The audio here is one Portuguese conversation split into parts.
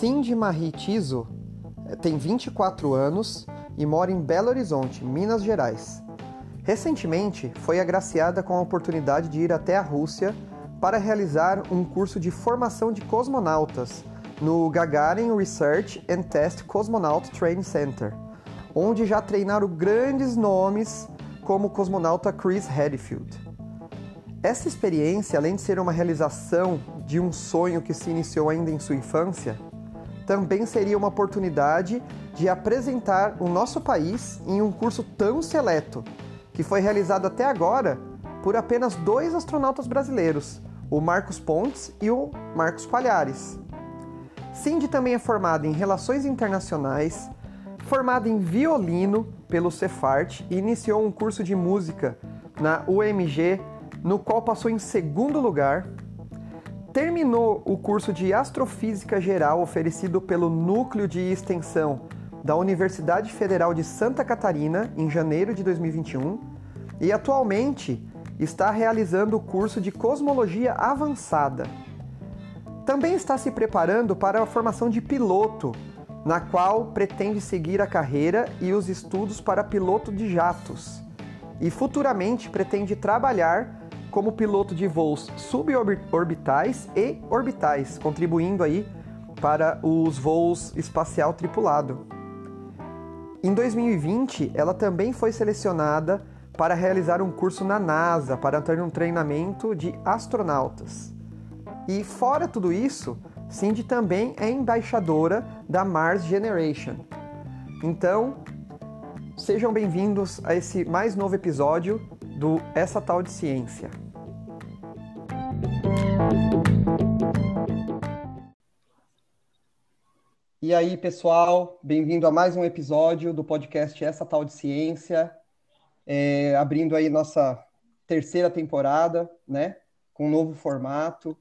Cindy Marie Tiso eh, tem 24 anos e mora em Belo Horizonte, Minas Gerais. Recentemente, foi agraciada com a oportunidade de ir até a Rússia para realizar um curso de formação de cosmonautas no Gagarin Research and Test Cosmonaut Training Center, onde já treinaram grandes nomes como o cosmonauta Chris Hadfield. Essa experiência, além de ser uma realização de um sonho que se iniciou ainda em sua infância, também seria uma oportunidade de apresentar o nosso país em um curso tão seleto, que foi realizado até agora por apenas dois astronautas brasileiros, o Marcos Pontes e o Marcos Palhares. Cindy também é formada em Relações Internacionais, formada em violino pelo Cefart e iniciou um curso de música na UMG, no qual passou em segundo lugar. Terminou o curso de Astrofísica Geral oferecido pelo Núcleo de Extensão da Universidade Federal de Santa Catarina em janeiro de 2021 e atualmente está realizando o curso de Cosmologia Avançada. Também está se preparando para a formação de piloto, na qual pretende seguir a carreira e os estudos para piloto de jatos. E futuramente pretende trabalhar como piloto de voos suborbitais e orbitais, contribuindo aí para os voos espacial tripulado. Em 2020, ela também foi selecionada para realizar um curso na NASA para ter um treinamento de astronautas. E fora tudo isso, Cindy também é embaixadora da Mars Generation. Então, sejam bem-vindos a esse mais novo episódio do Essa Tal de Ciência. E aí, pessoal, bem-vindo a mais um episódio do podcast Essa Tal de Ciência é, abrindo aí nossa terceira temporada, né? Com um novo formato.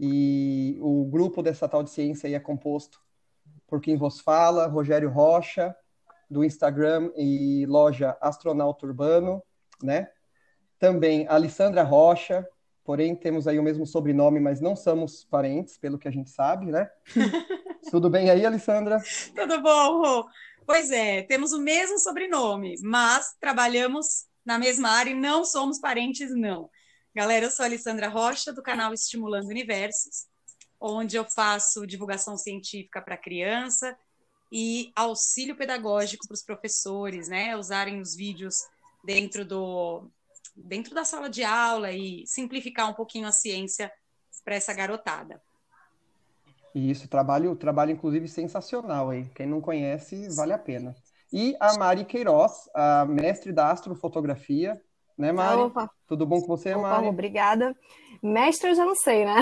E o grupo dessa tal de ciência é composto por quem vos fala, Rogério Rocha, do Instagram e loja Astronauta Urbano, né? Também Alessandra Rocha, porém temos aí o mesmo sobrenome, mas não somos parentes, pelo que a gente sabe, né? Tudo bem aí, Alessandra? Tudo bom, Rô. Pois é, temos o mesmo sobrenome, mas trabalhamos na mesma área e não somos parentes, não. Galera, eu sou a Alessandra Rocha, do canal Estimulando Universos, onde eu faço divulgação científica para criança e auxílio pedagógico para os professores, né? Usarem os vídeos dentro do dentro da sala de aula e simplificar um pouquinho a ciência para essa garotada. Isso, trabalho, trabalho inclusive sensacional aí. Quem não conhece, vale a pena. E a Mari Queiroz, a mestre da astrofotografia, né, Mari? Opa. Tudo bom com você, Opa, Mari? Obrigada. Mestre eu já não sei, né?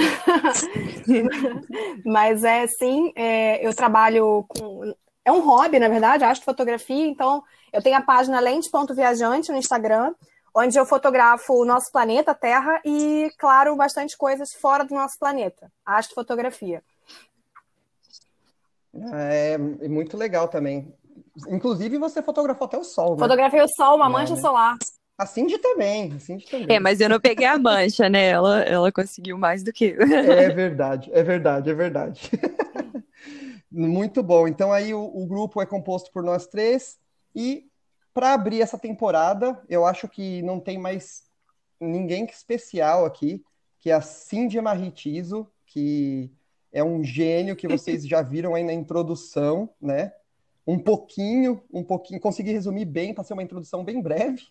Mas é sim, é, eu trabalho com. É um hobby, na verdade, astrofotografia, então eu tenho a página Lente.viajante no Instagram, onde eu fotografo o nosso planeta, Terra, e, claro, bastante coisas fora do nosso planeta, astrofotografia. É, é muito legal também. Inclusive, você fotografou até o sol, né? Fotografei o sol, uma é, mancha né? solar. A Cindy também, a Cindy também. É, mas eu não peguei a mancha, né? Ela, ela conseguiu mais do que eu. É verdade, é verdade, é verdade. Muito bom. Então aí o, o, grupo é composto por nós três e para abrir essa temporada, eu acho que não tem mais ninguém especial aqui, que é a Cindy Maritizo, que é um gênio que vocês já viram aí na introdução, né? Um pouquinho, um pouquinho, consegui resumir bem para ser uma introdução bem breve.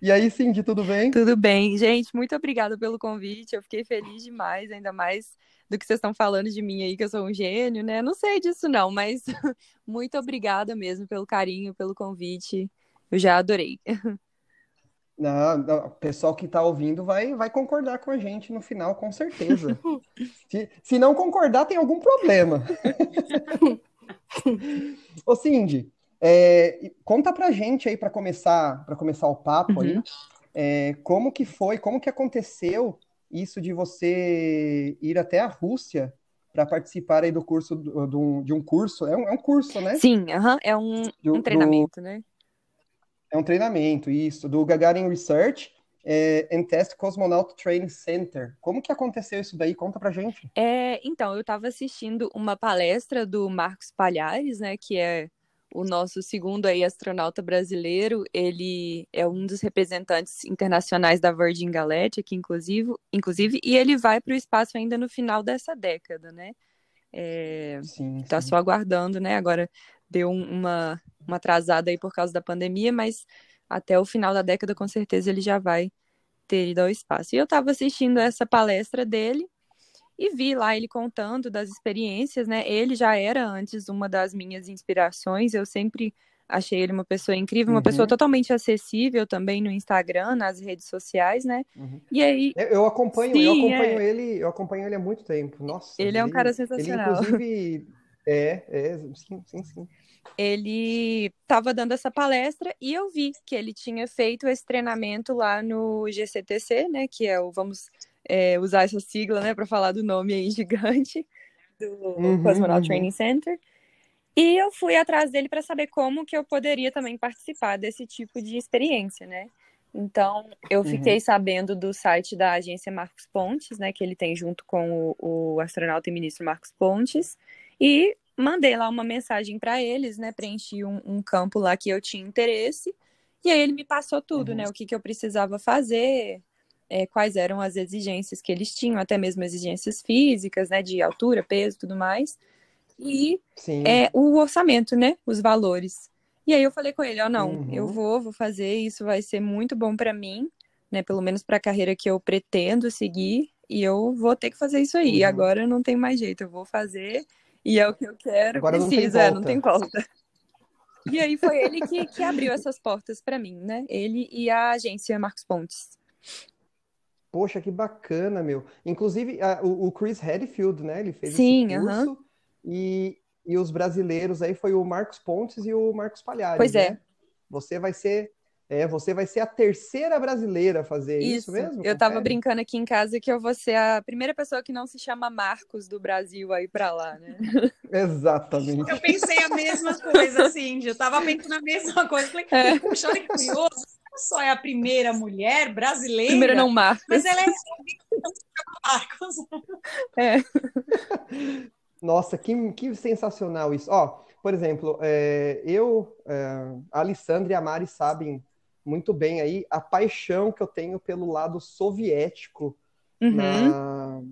E aí, Cindy, tudo bem? Tudo bem, gente. Muito obrigada pelo convite. Eu fiquei feliz demais, ainda mais do que vocês estão falando de mim aí, que eu sou um gênio, né? Não sei disso, não, mas muito obrigada mesmo pelo carinho, pelo convite. Eu já adorei. Não, não, o pessoal que está ouvindo vai, vai concordar com a gente no final, com certeza. se, se não concordar, tem algum problema. Ô, Cindy, é, conta pra gente aí para começar para começar o papo uhum. aí, é, como que foi, como que aconteceu isso de você ir até a Rússia para participar aí do curso do, do, de um curso, é um, é um curso, né? Sim, uhum, é um, um treinamento, do, né? É um treinamento, isso, do Gagarin Research é, and Test Cosmonaut Training Center. Como que aconteceu isso daí? Conta pra gente. É, então, eu estava assistindo uma palestra do Marcos Palhares, né, que é o nosso segundo aí astronauta brasileiro. Ele é um dos representantes internacionais da Virgin Galactic, inclusive, inclusive e ele vai para o espaço ainda no final dessa década, né? É, sim, tá sim. só aguardando, né? Agora deu uma, uma atrasada aí por causa da pandemia, mas até o final da década, com certeza, ele já vai ter ido ao espaço. E eu estava assistindo essa palestra dele e vi lá ele contando das experiências, né? Ele já era antes uma das minhas inspirações, eu sempre achei ele uma pessoa incrível, uma uhum. pessoa totalmente acessível também no Instagram, nas redes sociais, né? Uhum. E aí eu acompanho, sim, eu acompanho é... ele, eu acompanho ele há muito tempo. Nossa, ele, ele é um cara sensacional. Ele inclusive é, é, sim, sim, sim ele estava dando essa palestra e eu vi que ele tinha feito esse treinamento lá no GCTC, né, que é o, vamos é, usar essa sigla, né, para falar do nome aí gigante, do uhum, Cosmonaut uhum. Training Center. E eu fui atrás dele para saber como que eu poderia também participar desse tipo de experiência, né? Então, eu uhum. fiquei uhum. sabendo do site da agência Marcos Pontes, né, que ele tem junto com o, o astronauta e ministro Marcos Pontes, e mandei lá uma mensagem para eles, né? Preenchi um, um, campo lá que eu tinha interesse. E aí ele me passou tudo, uhum. né? O que, que eu precisava fazer, é, quais eram as exigências que eles tinham, até mesmo exigências físicas, né? De altura, peso tudo mais. E é, o orçamento, né? Os valores. E aí eu falei com ele, ó, oh, não, uhum. eu vou, vou fazer, isso vai ser muito bom para mim, né? Pelo menos para a carreira que eu pretendo seguir. E eu vou ter que fazer isso aí. Uhum. Agora não tem mais jeito, eu vou fazer e é o que eu quero, Agora precisa, não tem, não tem volta. E aí foi ele que, que abriu essas portas para mim, né? Ele e a agência Marcos Pontes. Poxa, que bacana, meu. Inclusive, a, o, o, Chris Redfield, né? Ele fez Sim, esse curso. Uh -huh. E, e os brasileiros aí foi o Marcos Pontes e o Marcos Palhares. Pois é. Né? Você vai ser é, você vai ser a terceira brasileira a fazer isso, isso mesmo? Eu tava brincando aqui em casa que eu vou ser a primeira pessoa que não se chama Marcos do Brasil aí para lá, né? Exatamente. Eu pensei a mesma coisa, assim, eu tava pensando a mesma coisa. Falei, é. puxa, olha que curioso, só é a primeira mulher brasileira. Primeira não Marcos. Mas ela é Marcos. É. Nossa, que, que sensacional isso. Ó, por exemplo, é, eu, é, a Alessandra e a Mari sabem muito bem aí a paixão que eu tenho pelo lado soviético uhum. na,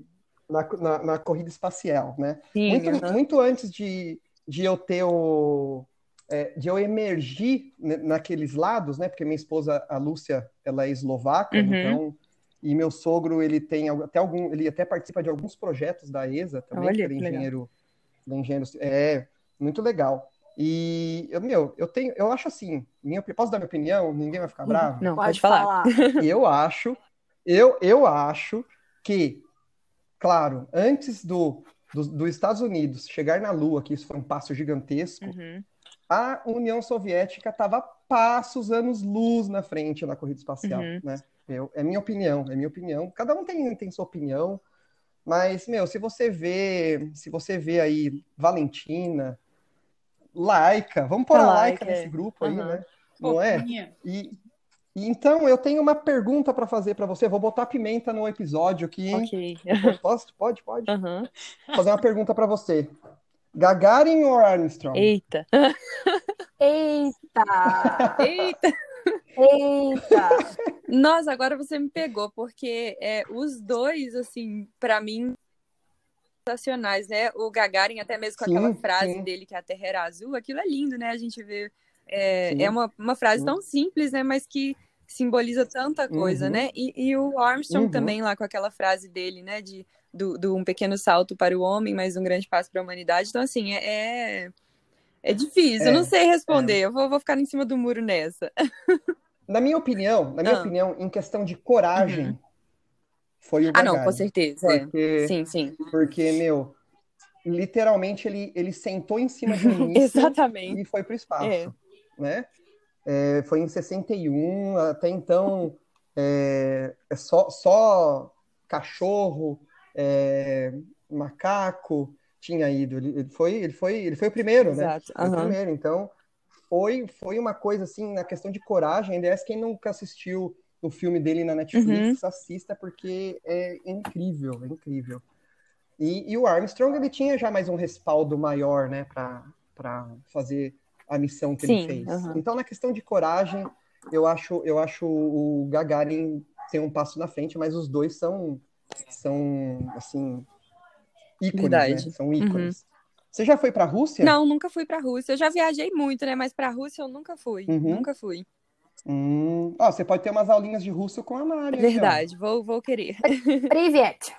na, na, na, corrida espacial, né? Sim, muito, uhum. muito antes de, de eu ter o é, de eu emergir naqueles lados, né? Porque minha esposa, a Lúcia, ela é eslovaca, uhum. então e meu sogro ele tem até algum, ele até participa de alguns projetos da ESA também, Olha, que é engenheiro, engenheiro, é muito legal. E, eu, meu, eu tenho, eu acho assim, minha, posso dar minha opinião? Ninguém vai ficar bravo? Não, pode, pode falar. falar. Eu acho, eu, eu acho que, claro, antes do, do, dos Estados Unidos chegar na Lua, que isso foi um passo gigantesco, uhum. A União Soviética estava passos, anos luz na frente na corrida espacial, uhum. né? Eu, é minha opinião, é minha opinião. Cada um tem, tem sua opinião, mas, meu, se você vê, se você vê aí Valentina, Laica, vamos pôr a Laica nesse grupo aí, uhum. né? Não é? E, e, então eu tenho uma pergunta para fazer para você. Vou botar pimenta no episódio aqui. Ok. Posso? Pode, pode. Uhum. Fazer uma pergunta para você. Gagarin ou Armstrong? Eita. Eita. Eita. Eita! Nossa, agora você me pegou, porque é, os dois, assim, para mim, sensacionais, né? O Gagarin, até mesmo com sim, aquela frase sim. dele que a Terra era azul, aquilo é lindo, né? A gente vê. É, é uma, uma frase tão simples, né? Mas que simboliza tanta coisa, uhum. né? E, e, o Armstrong uhum. também, lá com aquela frase dele, né? De do, do, um pequeno salto para o homem, mas um grande passo para a humanidade. Então, assim, é, é, é difícil. É, eu não sei responder. É. Eu vou, vou ficar em cima do muro nessa. Na minha opinião, na minha ah. opinião, em questão de coragem, uhum foi o. Ah, não, com certeza. É. Porque, sim, sim. Porque, meu, literalmente ele, ele sentou em cima de um Exatamente. e foi para o espaço, é. né? É, foi em 61, até então é, é só, só cachorro, é, macaco tinha ido. Ele, foi, ele, foi, ele foi o primeiro, né? Exato. né? Uhum. o primeiro, então foi, foi uma coisa assim, na questão de coragem, aliás, quem nunca assistiu o filme dele na Netflix, uhum. assista porque é incrível, é incrível. E, e, o Armstrong ele tinha já mais um respaldo maior, né, para fazer a missão que Sim, ele fez. Uhum. Então, na questão de coragem, eu acho, eu acho o Gagarin tem um passo na frente, mas os dois são, são assim, ícones, né? São ícones. Uhum. Você já foi para a Rússia? Não, nunca fui para a Rússia. Eu já viajei muito, né? Mas para a Rússia eu nunca fui. Uhum. Nunca fui. Hum. Oh, você pode ter umas aulinhas de russo com a Mari. Verdade, vou, vou querer. Privet.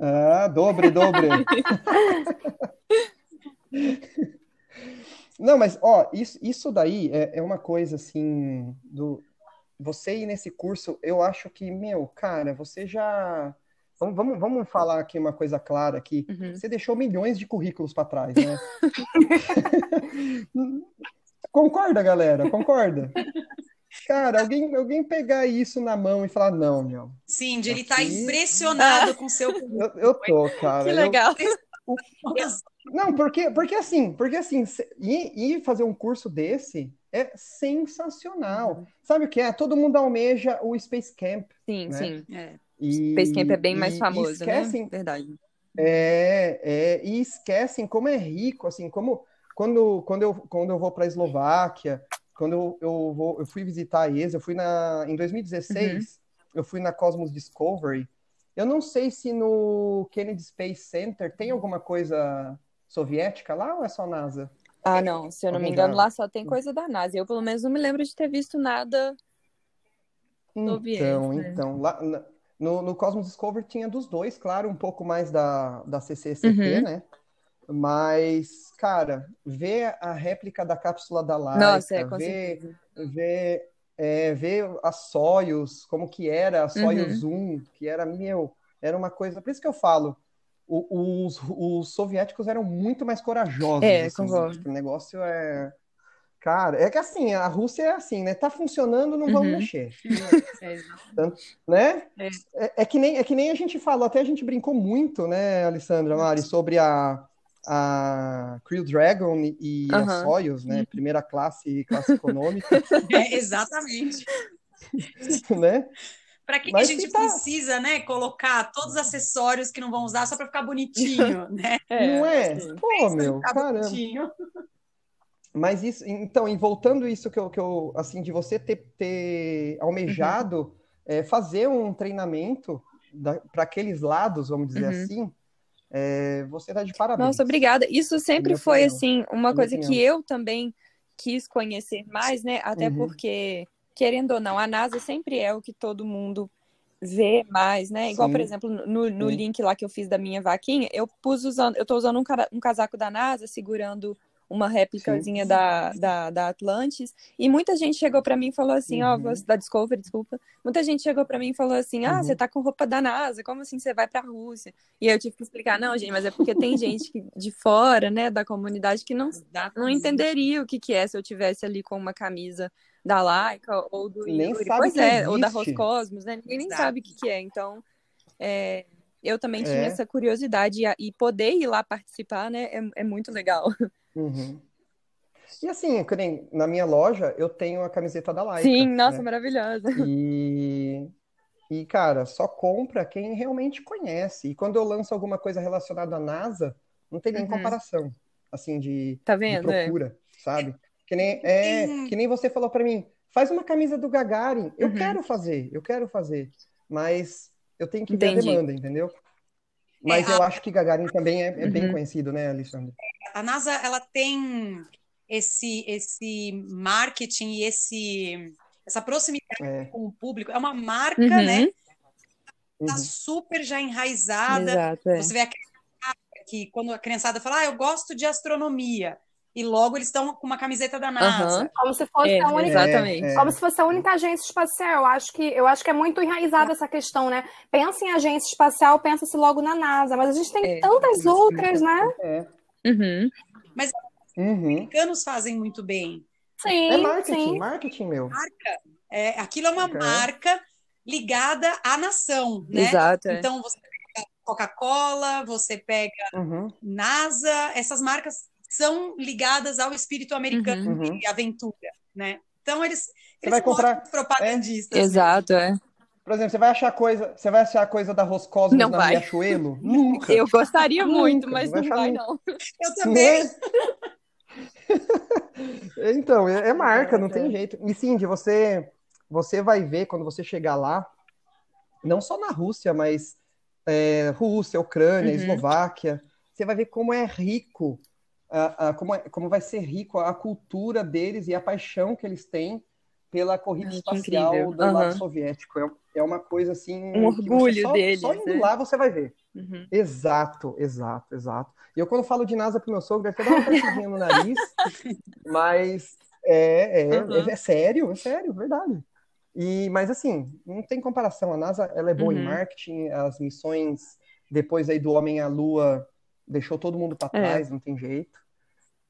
ah, dobre, dobre. Não, mas, ó, isso, isso daí é, é uma coisa, assim, do... Você ir nesse curso, eu acho que, meu, cara, você já... Vamos, vamos, vamos falar aqui uma coisa clara aqui. Uhum. Você deixou milhões de currículos para trás, né? Concorda, galera? Concorda? Cara, alguém, alguém pegar isso na mão e falar, não, meu. Sim, de ele estar tá impressionado com o seu eu, eu tô, cara. Que legal. Eu, não, porque, porque assim, porque assim, ir, ir fazer um curso desse é sensacional. Uhum. Sabe o que é? Todo mundo almeja o Space Camp. Sim, né? sim. É. E, Space Camp é bem mais e, famoso, e né? esquecem, né? Verdade. É, é, e esquecem como é rico, assim, como quando, quando, eu, quando eu vou para a Eslováquia, quando eu, eu, vou, eu fui visitar a ESA, eu fui na, em 2016, uhum. eu fui na Cosmos Discovery. Eu não sei se no Kennedy Space Center tem alguma coisa soviética lá ou é só NASA? Ah, não. Se eu não Alguém me engano, já... lá só tem coisa da NASA. Eu, pelo menos, não me lembro de ter visto nada então, soviético. Né? Então, lá, no, no Cosmos Discovery tinha dos dois, claro, um pouco mais da, da CCCP, uhum. né? Mas, cara, ver a réplica da cápsula da Laika, Nossa, é, ver, ver, é, ver a Soyuz, como que era a Soyuz uhum. 1, que era, meu, era uma coisa... Por isso que eu falo, o, os, os soviéticos eram muito mais corajosos. É, assim, concordo. O negócio é... Cara, é que assim, a Rússia é assim, né? Tá funcionando, não vamos uhum. mexer. É, Tanto, né? É. É, é. que nem, é que nem a gente falou, até a gente brincou muito, né, Alessandra, Mari, sobre a, a Crew Dragon e uhum. a Soyuz, né? Primeira classe, classe econômica. É, exatamente. né? Para que, que, a gente tá... precisa, né, colocar todos os acessórios que não vão usar só para ficar bonitinho, né? É, não é? Assim, Pô, meu, caramba. Bonitinho. Mas isso, então, e voltando isso que eu, que eu assim, de você ter, ter almejado uhum. é, fazer um treinamento para aqueles lados, vamos dizer uhum. assim, é, você está de parabéns. Nossa, obrigada. Isso sempre foi, opinião. assim, uma coisa opinião. que eu também quis conhecer mais, né? Até uhum. porque, querendo ou não, a NASA sempre é o que todo mundo vê mais, né? Igual, Sim. por exemplo, no, no link lá que eu fiz da minha vaquinha, eu pus usando, eu tô usando um, um casaco da NASA segurando uma réplicazinha da, da, da, Atlantis. E muita gente chegou para mim e falou assim, ó, uhum. da Discovery, desculpa. Muita gente chegou para mim e falou assim: "Ah, uhum. você tá com roupa da NASA, como assim você vai para a Rússia?". E eu tive que explicar: "Não, gente, mas é porque tem gente que, de fora, né, da comunidade que não não entenderia o que que é se eu tivesse ali com uma camisa da Laika ou do nem Yuri. Sabe pois é, existe. ou da Roscosmos, né? Ninguém nem sabe o que que é. Então, é, eu também tinha é. essa curiosidade e, poder ir lá participar, né, é, é muito legal. Uhum. E assim, na minha loja, eu tenho a camiseta da Laika. Sim, nossa, né? maravilhosa. E, e, cara, só compra quem realmente conhece. E quando eu lanço alguma coisa relacionada à NASA, não tem nem uhum. comparação, assim, de, tá vendo? de é. procura, é. sabe? Que nem, é, que nem você falou para mim, faz uma camisa do Gagarin. Eu uhum. quero fazer, eu quero fazer. Mas eu tenho que Entendi. ver a demanda, entendeu? Mas é, eu a... acho que Gagarin também é, é uhum. bem conhecido, né, Alexandre? A NASA, ela tem esse, esse marketing e esse, essa proximidade é. com o público. É uma marca, uhum. né? Tá uhum. super já enraizada. Exato, é. Você vê a que quando a criançada fala, ah, eu gosto de astronomia e logo eles estão com uma camiseta da NASA. Uhum. Como se fosse é, a única, exatamente. como se fosse a única agência espacial. Eu acho que eu acho que é muito enraizada essa questão, né? Pensa em agência espacial, pensa-se logo na NASA, mas a gente tem é, tantas outras, né? É. Uhum. Mas uhum. os americanos fazem muito bem. Sim, é marketing, sim. marketing meu. Marca. É, aquilo é uma marca ligada à nação, né? Exato. É. Então você pega Coca-Cola, você pega uhum. NASA, essas marcas são ligadas ao espírito americano uhum. de aventura, né? Então eles Você vai comprar. Propagandistas. É. Exato, é. Por exemplo, você vai achar coisa, você vai achar coisa da Roscosmos Não na vai. Riachuelo? Nunca. Eu gostaria Nunca, muito, não mas vai não vai, não. Eu também. Então, é, é marca, não É, tem é. jeito. E Cindy, você, você vai ver quando você chegar lá, não só na Rússia, mas é, Rússia, Ucrânia, Uhum. Eslováquia, você vai ver como é rico, a- a- como, é- como vai ser rico a cultura deles e a paixão que eles têm pela corrida espacial incrível. do lado Aham. soviético. É, é uma coisa assim. Um orgulho só, deles, Só indo né? lá você vai ver. Uhum. Exato, exato, exato. E eu, quando falo de NASA pro meu sogro, até dá uma torcidinha no nariz, mas é, é, Uhum. é, é sério, é sério, verdade. E, mas assim, não tem comparação. A NASA ela é boa em Uhum. marketing, as missões depois aí do Homem à Lua deixou todo mundo para É. trás, não tem jeito.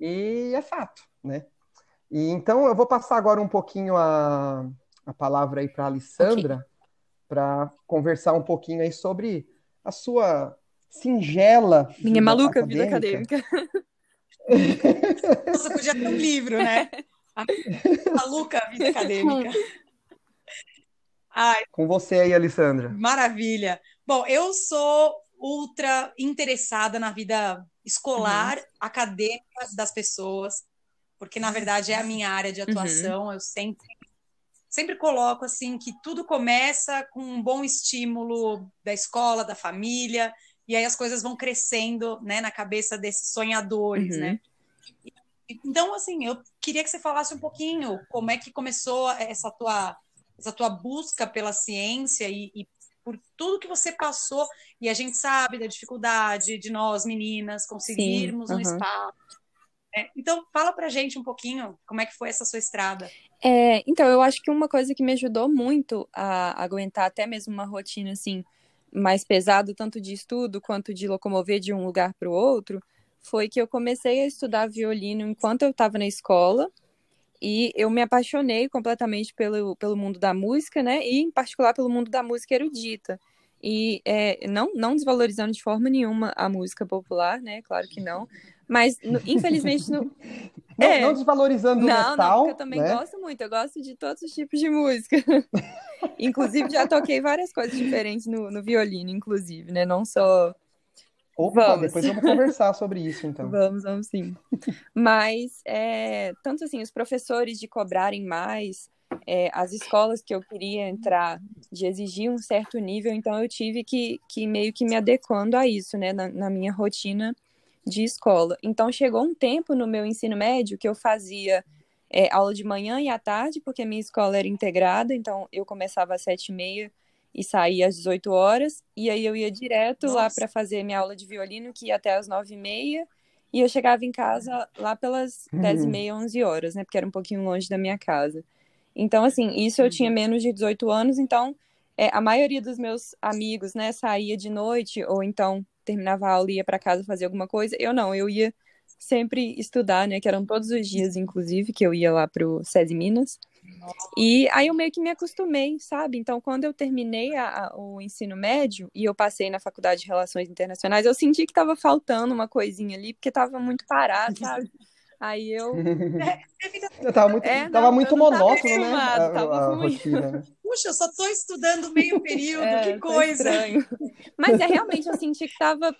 E é fato, né? E então eu vou passar agora um pouquinho a, a palavra aí para a Alessandra para conversar um pouquinho aí sobre a sua singela Minha vida maluca vida acadêmica. acadêmica. Nossa, podia ter um livro, né? A maluca vida acadêmica. Ai, Com você aí, Alessandra. Maravilha. Bom, eu sou ultra interessada na vida escolar, acadêmica das pessoas, porque na verdade é a minha área de atuação. Eu sempre sempre coloco assim que tudo começa com um bom estímulo da escola, da família, e aí as coisas vão crescendo, né, na cabeça desses sonhadores, Uhum. né? Então, assim, eu queria que você falasse um pouquinho como é que começou essa tua essa tua busca pela ciência e, e por tudo que você passou, e a gente sabe da dificuldade de nós, meninas, conseguirmos um espaço. né? Então, fala pra gente um pouquinho como é que foi essa sua estrada. É, então, eu acho que uma coisa que me ajudou muito a aguentar até mesmo uma rotina assim mais pesada, tanto de estudo quanto de locomover de um lugar para o outro, foi que eu comecei a estudar violino enquanto eu estava na escola e eu me apaixonei completamente pelo, pelo mundo da música, né? E em particular pelo mundo da música erudita. E é, não, não desvalorizando de forma nenhuma a música popular, né? Claro que não. Mas, no- infelizmente, no, Não, É. não desvalorizando o não, metal, não, porque eu também né? gosto muito. Eu gosto de todos os tipos de música. inclusive, já toquei várias coisas diferentes no, no violino, inclusive, né? Não só. Opa, Vamos. depois vamos conversar sobre isso, então. Vamos, vamos sim. Mas, é, tanto assim, os professores de cobrarem mais, é, as escolas que eu queria entrar de exigir um certo nível, então eu tive que, que meio que me adequando a isso, né? Na, na minha rotina de escola. Então, chegou um tempo no meu ensino médio que eu fazia é, aula de manhã e à tarde, porque a minha escola era integrada, então eu começava às sete e meia e saía às 18 horas, e aí eu ia direto lá Nossa. para fazer minha aula de violino, que ia até às nove e meia, e eu chegava em casa lá pelas dez e meia, onze horas, né, porque era um pouquinho longe da minha casa. Então, assim, isso eu tinha menos de 18 anos, então é, a maioria dos meus amigos, né, saía de noite, ou então terminava a aula e ia para casa fazer alguma coisa. Eu não, eu ia sempre estudar, né, que eram todos os dias, inclusive, que eu ia lá pro SESI Minas. E aí eu meio que me acostumei, sabe? Então, quando eu terminei a- a- o ensino médio e eu passei na faculdade de Relações Internacionais, eu senti que estava faltando uma coisinha ali, porque estava muito parado, sabe? Aí eu. Eu tava muito, É, tava não, muito eu não tava monótono, né? A, tava ruim. né? Puxa, eu só estou estudando meio período, É, que tá coisa. Mas é realmente, eu senti que tava,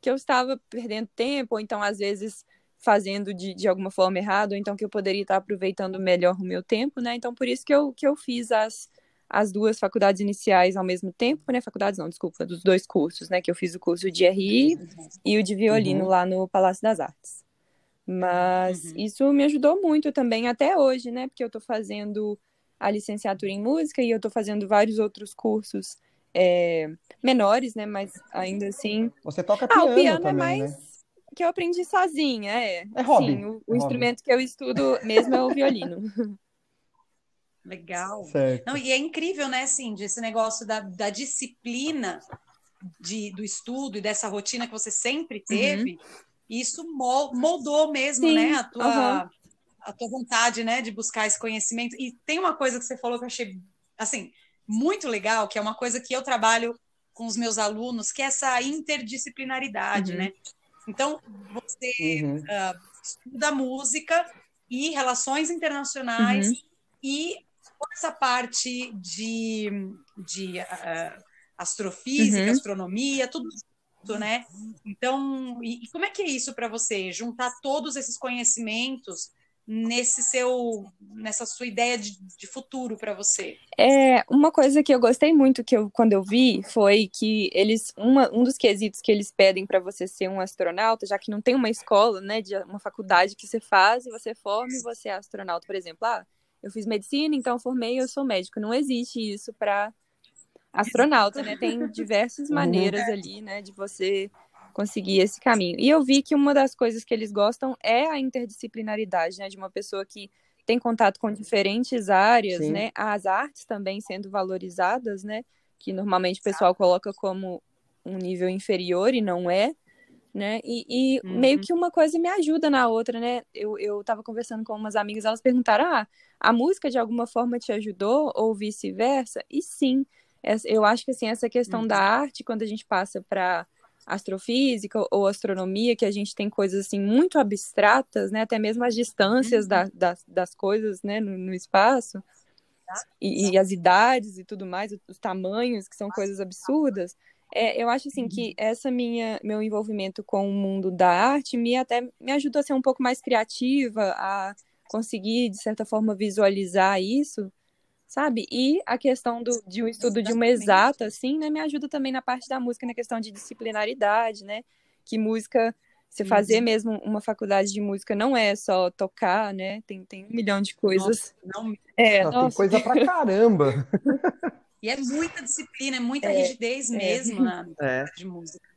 que eu estava perdendo tempo, ou então, às vezes, fazendo de, de alguma forma errado, ou então que eu poderia estar aproveitando melhor o meu tempo, né? Então, por isso que eu, que eu fiz as, as duas faculdades iniciais ao mesmo tempo, né? Faculdades não, desculpa, dos dois cursos, né? Que eu fiz o curso de RI e o de violino Uhum. lá no Palácio das Artes. Mas Uhum. isso me ajudou muito também até hoje, né? Porque eu tô fazendo a licenciatura em música e eu tô fazendo vários outros cursos é, menores, né? Mas ainda assim. Você toca Ah, piano o piano é também, mais né? Que eu aprendi sozinha, é. É hobby, Sim, o, o é hobby. instrumento que eu estudo mesmo é o violino. Legal. Certo. Não, e é incrível, né, Cindy, esse negócio da, da disciplina de, do estudo e dessa rotina que você sempre teve, isso mol- moldou mesmo, Sim, né, a tua, aham. a tua vontade, né, de buscar esse conhecimento. E tem uma coisa que você falou que eu achei, assim, muito legal, que é uma coisa que eu trabalho com os meus alunos, que é essa interdisciplinaridade, Uhum. né? Então, você Uhum. estuda música e relações internacionais Uhum. e essa parte de, de uh, astrofísica, uhum. astronomia, tudo isso, né? Então, e, e como é que é isso para você? Juntar todos esses conhecimentos nesse seu nessa sua ideia de, de futuro para você? É, uma coisa que eu gostei muito que eu quando eu vi foi que eles uma, um dos quesitos que eles pedem para você ser um astronauta, já que não tem uma escola, né, de uma faculdade que você faz e você forma e você é astronauta, por exemplo. Ah, eu fiz medicina, então formei, eu sou médico. Não existe isso para astronauta, né? Tem diversas uhum. maneiras ali, né, de você conseguir esse caminho. E eu vi que uma das coisas que eles gostam é a interdisciplinaridade, né, de uma pessoa que tem contato com diferentes áreas, Sim. né, as artes também sendo valorizadas, né, que normalmente o pessoal coloca como um nível inferior e não é, né, e, e uhum. meio que uma coisa me ajuda na outra, né, eu, eu tava conversando com umas amigas, elas perguntaram, ah, a música de alguma forma te ajudou ou vice-versa? E sim, eu acho que assim, essa questão uhum. da arte, quando a gente passa para astrofísica ou astronomia, que a gente tem coisas assim muito abstratas, né? Até mesmo as distâncias uhum. da, das, das coisas, né? No, no espaço e, e, as idades e tudo mais, os tamanhos que são coisas absurdas. É, eu acho assim que uhum. essa minha meu envolvimento com o mundo da arte me até me ajuda a ser um pouco mais criativa, a conseguir de certa forma visualizar isso sabe? E a questão do, de um estudo de uma exata, assim, né, me ajuda também na parte da música, na questão de disciplinaridade, né? Que música, se fazer uhum. mesmo uma faculdade de música não é só tocar, né? Tem, tem um milhão de coisas. Nossa, não... É, não, Tem coisa pra caramba. e é muita disciplina, é muita é, rigidez é. mesmo na é. de música.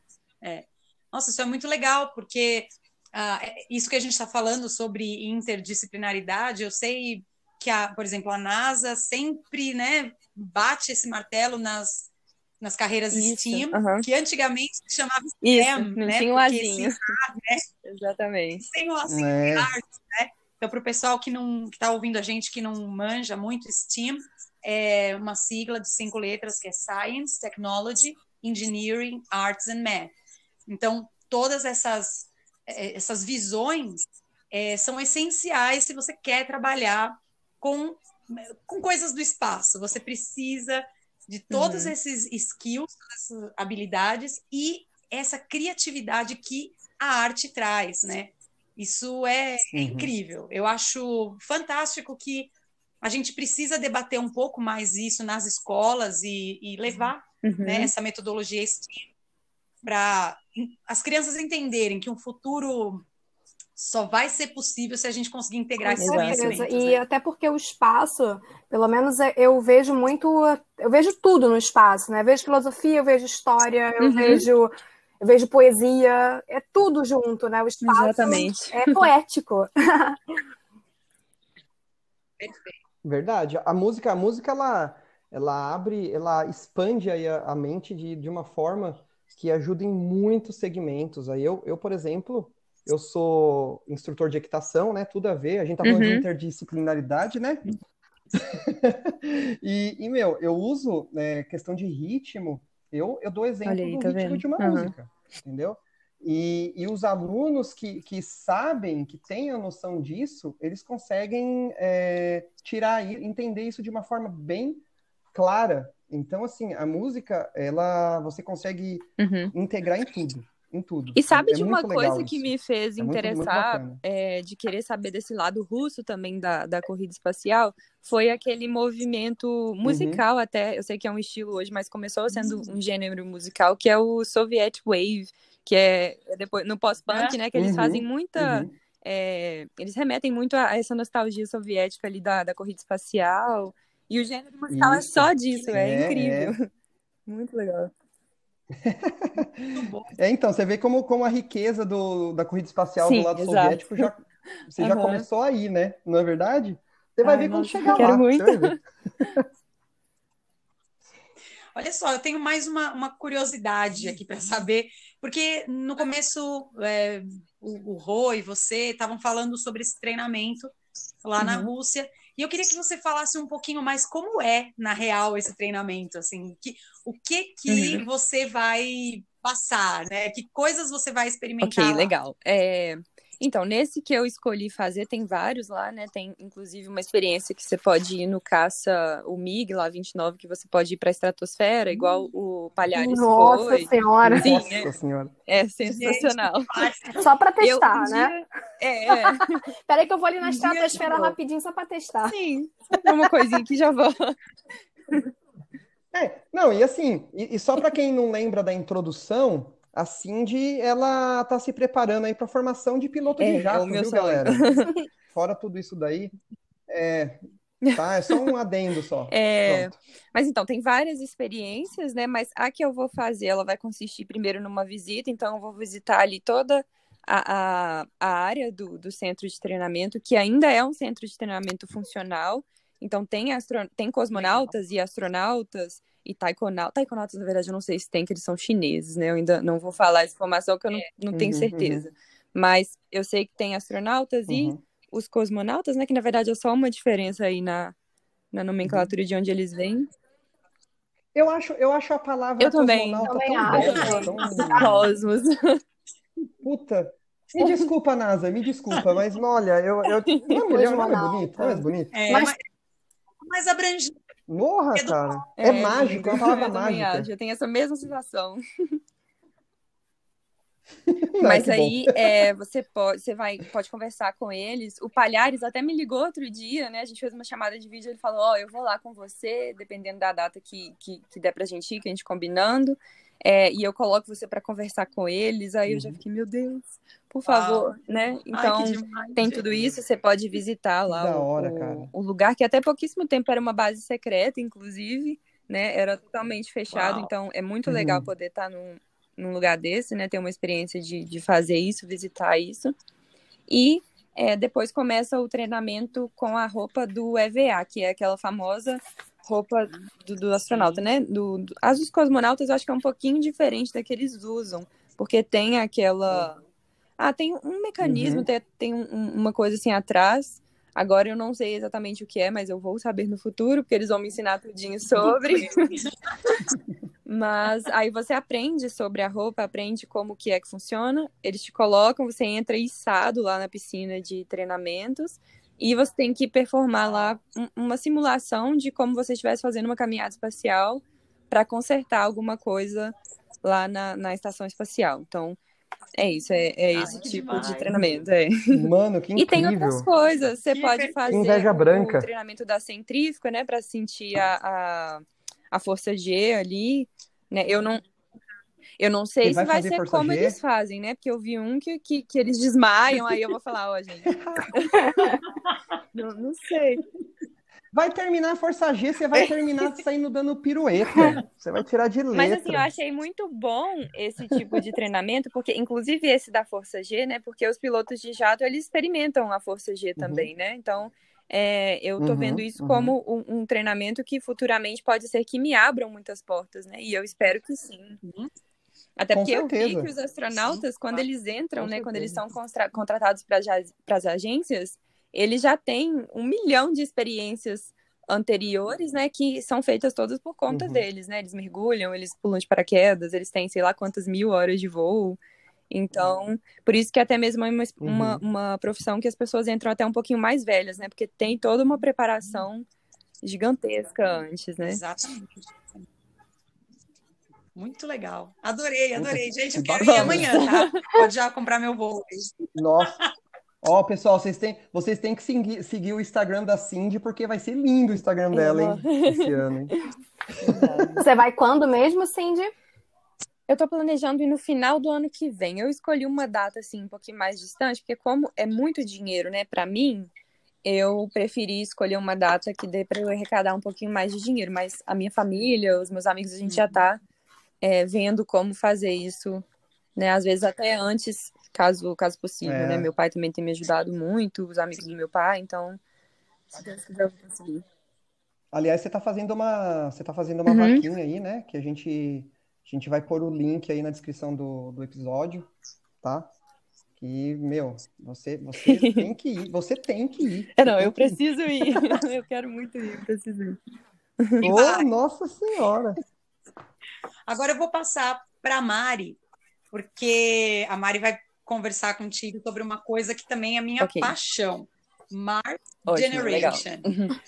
É. Nossa, isso é muito legal, porque uh, isso que a gente está falando sobre interdisciplinaridade, eu sei que, a, por exemplo, a NASA sempre né, bate esse martelo nas, nas carreiras Isso, STEAM, uh -huh. que antigamente se chamava STEM, Isso, né? Tinha o azinho. né? Exatamente. Sem o azinho é. arte, né? Então, para o pessoal que não está ouvindo a gente que não manja muito STEAM, é uma sigla de cinco letras que é Science, Technology, Engineering, Arts and Math. Então, todas essas, é, essas visões é, são essenciais se você quer trabalhar com, com coisas do espaço. Você precisa de todos uhum. esses skills, essas habilidades e essa criatividade que a arte traz, né? Isso é, uhum. incrível. Eu acho fantástico que a gente precisa debater um pouco mais isso nas escolas e, e levar uhum. né, essa metodologia para as crianças entenderem que um futuro só vai ser possível se a gente conseguir integrar esses conhecimentos. E né? até porque o espaço, pelo menos é, eu vejo muito, eu vejo tudo no espaço, né? Eu vejo filosofia, eu vejo história, eu uhum. vejo eu vejo poesia, é tudo junto, né? O espaço Exatamente. é poético. Verdade. A música, a música ela, ela abre, ela expande aí a, a mente de, de uma forma que ajuda em muitos segmentos. Aí eu, eu, por exemplo, eu sou instrutor de equitação, né? Tudo a ver. A gente tá falando uhum. de interdisciplinaridade, né? e, e, meu, eu uso né, questão de ritmo. Eu, eu dou exemplo aí, do tá ritmo vendo? de uma uhum. música, entendeu? E, e os alunos que, que sabem, que têm a noção disso, eles conseguem é, tirar e entender isso de uma forma bem clara. Então, assim, a música, ela você consegue uhum. integrar em tudo em tudo. E sabe é de uma coisa que me fez é interessar muito, muito é, de querer saber desse lado russo também da, da corrida espacial? Foi aquele movimento musical uhum. até, eu sei que é um estilo hoje, mas começou sendo um gênero musical, que é o Soviet Wave, que é, é depois no pós-punk, é. né? Que eles uhum. fazem muita... Uhum. É, eles remetem muito a essa nostalgia soviética ali da, da corrida espacial. E o gênero musical Isso. é só disso, é, é incrível. Muito legal é, então, você vê como, como a riqueza do, da corrida espacial Sim, do lado exato. soviético já, você uhum. já começou aí, né? Não é verdade? Você vai Ai, ver quando chegar lá. Muito. Olha só, eu tenho mais uma, uma curiosidade aqui para saber, porque no começo é, o, o Rô e você estavam falando sobre esse treinamento lá uhum. na Rússia. E eu queria que você falasse um pouquinho mais como é, na real, esse treinamento, assim, que, o que que uhum. você vai passar, né? Que coisas você vai experimentar? Ok, legal. É... Então, nesse que eu escolhi fazer, tem vários lá, né? Tem inclusive uma experiência que você pode ir no caça, o MiG lá 29, que você pode ir para a estratosfera, igual o Palhares Nossa foi. senhora. Sim, Nossa é, senhora. é sensacional. Só pra Eu, testar, um né? dia, é, é, Peraí que eu vou ali na Um estratosfera eu vou. rapidinho só pra testar. sim, só uma coisinha que já volta. É, não, e assim, e, e só para quem não lembra da introdução, a Cindy, ela tá se preparando aí para formação de piloto É, de é jato, meu viu, sonho. galera? Fora tudo isso daí, é, tá, é só um adendo só. É, Pronto. Mas então, tem várias experiências, né? Mas a que eu vou fazer, ela vai consistir primeiro numa visita, então eu vou visitar ali toda a, a, a área do, do centro de treinamento, que ainda é um centro de treinamento funcional. Então, tem, astro... tem cosmonautas e astronautas e taikonautas. Taikonautas, na verdade, eu não sei se tem, que eles são chineses, né? Eu ainda não vou falar essa informação que eu não, não tenho Uhum, certeza. Mas eu sei que tem astronautas e Uhum. os cosmonautas, né? Que na verdade é só uma diferença aí na, na nomenclatura de onde eles vêm. Eu acho, eu acho a palavra Eu também. cosmonauta Também tão acho. bela, tão... Cosmos. Puta. Me desculpa, NASA, me desculpa, mas olha, eu, eu... Não, mulher, não é Cosmonauta. bonito, não é bonito. É, Mas- mas mais abrangente. Morra, É do- cara. É, mágico, é uma palavra mágica. acho, eu tenho essa mesma sensação. Mas aí é, você pode, você vai, pode conversar com eles. O Palhares até me ligou outro dia, né? A gente fez uma chamada de vídeo, ele falou, ó, eu vou lá com você, dependendo da data que, que, que der pra gente ir, que a gente combinando. É, e eu coloco você pra conversar com eles. Aí eu já Uhum. fiquei, meu Deus, por favor, né? Então, Ai, demais, Tem tudo isso, você pode visitar lá Da o, hora, o- cara. o lugar, que até pouquíssimo tempo era uma base secreta, inclusive, né? Era totalmente fechado, Uau. então é muito legal Uhum. poder estar num, num lugar desse, né? Ter uma experiência de, de fazer isso, visitar isso. E é, depois começa o treinamento com a roupa do EVA, que é aquela famosa roupa do, do astronauta, né? Do, do- as dos cosmonautas eu acho que é um pouquinho diferente da que eles usam, porque tem aquela. Ah, tem um mecanismo, Uhum. tem, tem um- um- uma coisa assim atrás. Agora eu não sei exatamente o que é, mas eu vou saber no futuro, porque eles vão me ensinar tudinho sobre. Mas aí você aprende sobre a roupa, aprende como que é que funciona. Eles te colocam, você entra içado lá na piscina de treinamentos e você tem que performar lá um- uma simulação de como você estivesse fazendo uma caminhada espacial para consertar alguma coisa lá na, na estação espacial. Então, é isso, é, é Ai, esse tipo demais. de treinamento. É. Mano, que E tem incrível. outras coisas. Você Que pode fazer Inveja o, branca. o treinamento da centrífuga, né, para sentir a, a, a força G ali, né? Eu não eu não sei se vai vai ser como G? eles fazem, né? Porque eu vi um que, que, que eles desmaiam, aí eu vou falar, ó, gente. não, não sei. Vai terminar a Força G, você vai terminar saindo dando pirueta. Você vai tirar de letra. Mas assim, eu achei muito bom esse tipo de treinamento, porque inclusive esse da Força G, né? Porque os pilotos de jato, eles experimentam a Força G também, né? Então, é, eu tô Uhum, vendo isso uhum. como um, um treinamento que futuramente pode ser que me abram muitas portas, né? E eu espero que sim. Uhum. Até Com porque eu vi certeza. que os astronautas, quando claro. eles entram, Com né? Quando eles certeza. são constra- contratados para as agências, eles já têm um milhão de experiências anteriores, né, que são feitas todas por conta Uhum. deles, né? Eles mergulham, eles pulam de paraquedas, eles têm sei lá quantas mil horas de voo. Então, por isso que até mesmo é uma, uma, Uhum. uma profissão que as pessoas entram até um pouquinho mais velhas, né? Porque tem toda uma preparação gigantesca antes, né? Exatamente. Muito legal. Adorei, adorei. Gente, eu que quero ir amanhã, tá? Pode já comprar meu voo. Nossa. Ó, pessoal, vocês têm, vocês têm que seguir, seguir o Instagram da Cindy, porque vai ser lindo o Instagram dela, hein? Esse ano, hein? Você vai quando mesmo, Cindy? Eu tô planejando ir no final do ano que vem. Eu escolhi uma data assim um pouquinho mais distante, porque como é muito dinheiro, né, para mim, eu preferi escolher uma data que dê para eu arrecadar um pouquinho mais de dinheiro, mas a minha família, os meus amigos, a gente já tá é, vendo como fazer isso, né? Às vezes até antes, caso caso possível, É. né? Meu pai também tem me ajudado muito, os amigos do meu pai, então se Deus quiser eu vou conseguir. Aliás, você tá fazendo uma, você tá fazendo uma Uhum. vaquinha aí, né? Que a gente, a gente vai pôr o link aí na descrição do, do episódio, tá? Que, meu, você, você tem que ir, você tem que ir. É, não, eu preciso ir. Eu quero muito ir, eu preciso ir. Ô, nossa senhora! Agora eu vou passar para a Mari, porque a Mari vai conversar contigo sobre uma coisa que também é a minha Ok. paixão. Mars Ótimo, Generation.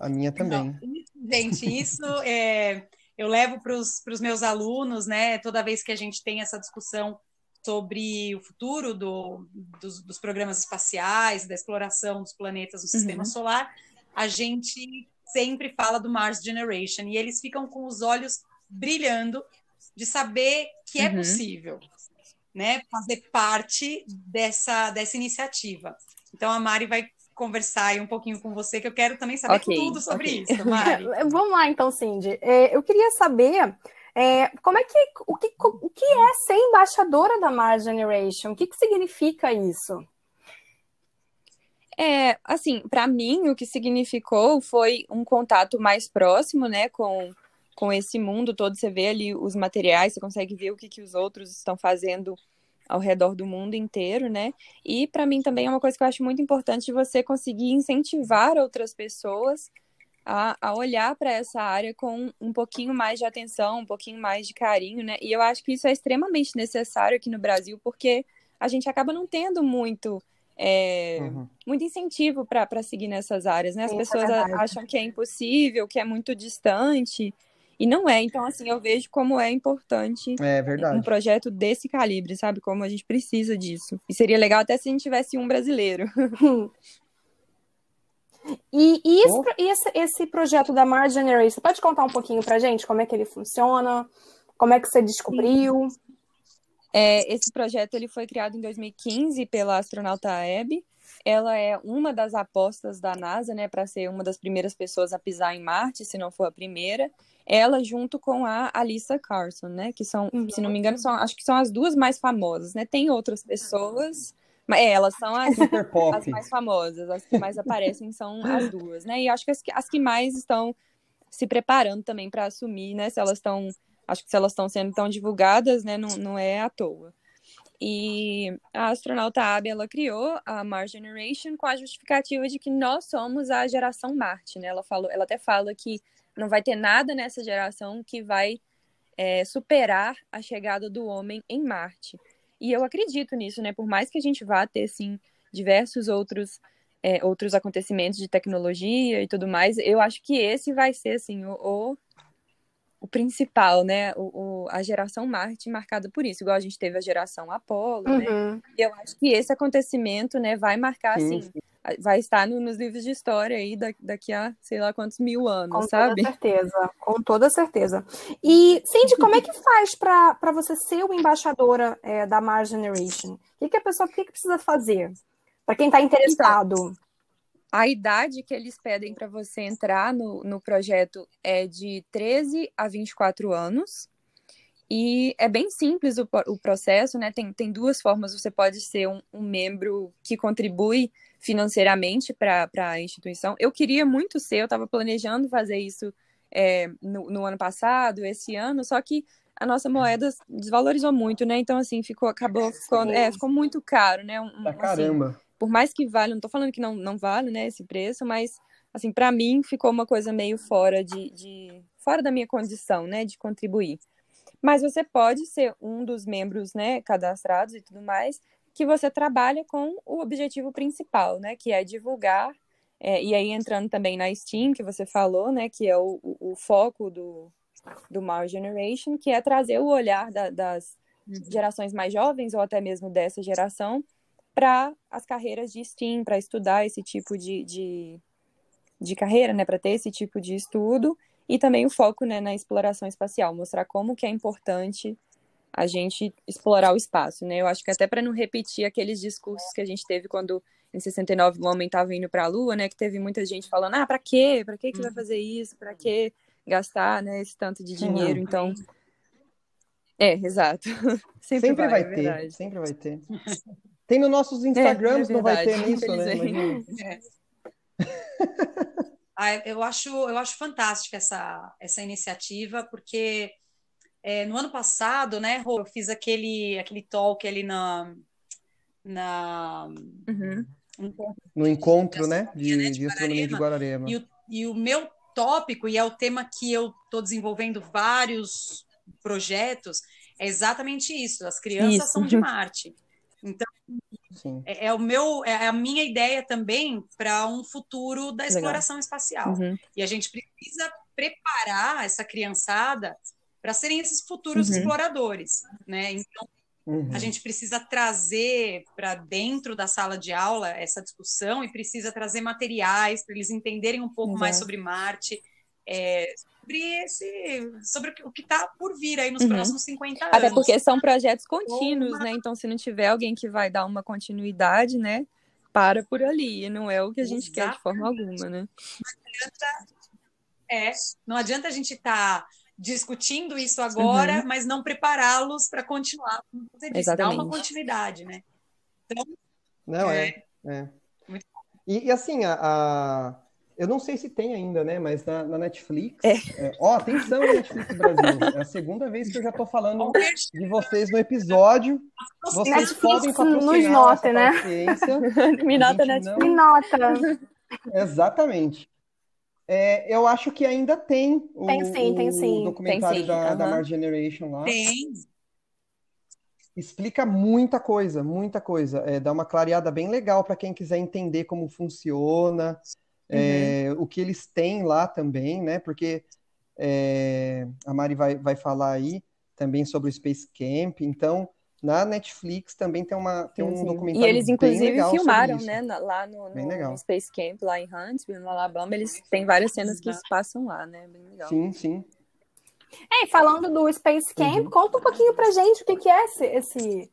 A minha também. Não, gente, isso é, eu levo para os meus alunos, né? Toda vez que a gente tem essa discussão sobre o futuro do, dos, dos programas espaciais, da exploração dos planetas no sistema Uhum. solar, a gente sempre fala do Mars Generation e eles ficam com os olhos brilhando de saber que é Uhum. possível, né? Fazer parte dessa, dessa iniciativa. Então a Mari vai conversar aí um pouquinho com você, que eu quero também saber Ok, tudo sobre ok. isso, Mari. Vamos lá, então, Cindy. É, eu queria saber é, como é que o, que o que é ser embaixadora da Mars Generation? O que, que significa isso? É, assim, para mim, o que significou foi um contato mais próximo, né, com, com esse mundo todo. Você vê ali os materiais, você consegue ver o que, que os outros estão fazendo ao redor do mundo inteiro, né? E para mim também é uma coisa que eu acho muito importante você conseguir incentivar outras pessoas a, a olhar para essa área com um pouquinho mais de atenção, um pouquinho mais de carinho, né? E eu acho que isso é extremamente necessário aqui no Brasil, porque a gente acaba não tendo muito. é, Uhum. muito incentivo para seguir nessas áreas, né? As Sim, é pessoas verdade. acham que é impossível, que é muito distante, e não é. Então, assim, eu vejo como é importante É um projeto desse calibre, sabe? Como a gente precisa disso. E seria legal até se a gente tivesse um brasileiro. E, e esse, Oh. e esse, esse projeto da Mars Generation, você pode contar um pouquinho pra gente como é que ele funciona? Como é que você descobriu? É, esse projeto ele foi criado em 2015 pela astronauta Abby. Ela é uma das apostas da NASA, né, para ser uma das primeiras pessoas a pisar em Marte, se não for a primeira. Ela junto com a Alyssa Carson, né, que são, Uhum. se não me engano, são, acho que são as duas mais famosas, né? Tem outras pessoas, mas é, elas são as, Super as mais famosas, as que mais aparecem são as duas, né? E acho que as que, as que mais estão se preparando também para assumir, né? Se elas estão, acho que se elas estão sendo tão divulgadas, né? Não, não é à toa. E a astronauta Abby, ela criou a Mars Generation com a justificativa de que nós somos a geração Marte, né? Ela falou, ela até fala que não vai ter nada nessa geração que vai é, superar a chegada do homem em Marte. E eu acredito nisso, né? Por mais que a gente vá ter, sim, diversos outros, é, outros acontecimentos de tecnologia e tudo mais, eu acho que esse vai ser, assim, o, o, o principal, né? O, o- a geração Marte marcada por isso. Igual a gente teve a geração Apolo, né? Uhum. E eu acho que esse acontecimento, né, vai marcar, Sim, assim, vai estar no- nos livros de história aí da- daqui a sei lá quantos mil Com anos, toda sabe? certeza, com toda certeza. E, Cindy, como é que faz para você ser uma embaixadora é, da Mars Generation? O que, que a pessoa o que que precisa fazer? Para quem está interessado. A idade que eles pedem para você entrar no, no projeto é de 13 a 24 anos. E é bem simples o, o processo, né? Tem, tem duas formas. Você pode ser um, um membro que contribui financeiramente para a instituição. Eu queria muito ser, eu estava planejando fazer isso é, no, no ano passado, esse ano, só que a nossa moeda desvalorizou muito, né? Então, assim, ficou, acabou, ficou, é, ficou muito caro, né? Um- assim, caramba. Por mais que vale, não tô falando que não, não vale, né, esse preço, mas, assim, para mim ficou uma coisa meio fora de, de, fora da minha condição, né, de contribuir. Mas você pode ser um dos membros, né, cadastrados e tudo mais, que você trabalha com o objetivo principal, né, que é divulgar, é, e aí entrando também na Steam, que você falou, né, que é o, o, o foco do, do Mars Generation, que é trazer o olhar da- das gerações mais jovens, ou até mesmo dessa geração, para as carreiras de STEAM, para estudar esse tipo de, de, de carreira, né, para ter esse tipo de estudo, e também o foco né, na exploração espacial, mostrar como que é importante a gente explorar o espaço, né? Eu acho que até para não repetir aqueles discursos que a gente teve quando em 69 o homem estava indo para a Lua, né? Que teve muita gente falando, ah, para quê? Para que que vai fazer isso? Para que gastar, né? Esse tanto de dinheiro? Então, é, exato. Sempre, Sempre vai, é ter, sempre vai ter. Tem nos nossos Instagrams, é não vai ter nisso, né? Imagina. Ah, eu acho, eu acho fantástica essa, essa iniciativa, porque é, no ano passado, né, Rô, eu fiz aquele, aquele talk ali na, na Uhum. No encontro, né? De, né, de de astronomia de Guararema. E o, e o meu tópico, e é o tema que eu estou desenvolvendo vários projetos, é exatamente isso: as crianças Isso. são de Marte. Então, é, é, o meu, é a minha ideia também para um futuro da exploração Legal. espacial. Uhum. E a gente precisa preparar essa criançada para serem esses futuros uhum. exploradores, né? Então, uhum. a gente precisa trazer para dentro da sala de aula essa discussão e precisa trazer materiais para eles entenderem um pouco mais sobre Marte, é, sobre esse, sobre o que está por vir aí nos uhum. próximos 50 anos. Até porque são projetos contínuos, uma... né? Então, se não tiver alguém que vai dar uma continuidade, né? Para por ali, não é o que a gente Exatamente. quer de forma alguma, né? Não adianta, é, não adianta a gente estar tá discutindo isso agora, uhum. mas não prepará-los para continuar, como você disse, Exatamente. dar uma continuidade, né? Então, não, é. é, é. E, e, assim, a, a, eu não sei se tem ainda, né? Mas na, na Netflix. É. É, ó, atenção, Netflix Brasil. É a segunda vez que eu já tô falando de vocês no episódio. Vocês Netflix podem patrocinar nos nota, né? Me nota, Netflix. Não... Me nota. Exatamente. É, eu acho que ainda tem o, tem sim, tem sim. o documentário sim. Da, uhum. da Mars Generation lá. Tem. Explica muita coisa, muita coisa. É, dá uma clareada bem legal para quem quiser entender como funciona. É, uhum. o que eles têm lá também, né? Porque é, a Mari vai, vai falar aí também sobre o Space Camp, então na Netflix também tem, uma, tem um documentário. E eles, inclusive, filmaram, né? Lá no, no, no, Space Camp, lá em Huntsville, no Alabama, eles têm várias cenas que se passam lá, né? Bem legal. Sim, sim. É, falando do Space Camp, uhum. conta um pouquinho pra gente o que, que é esse, esse,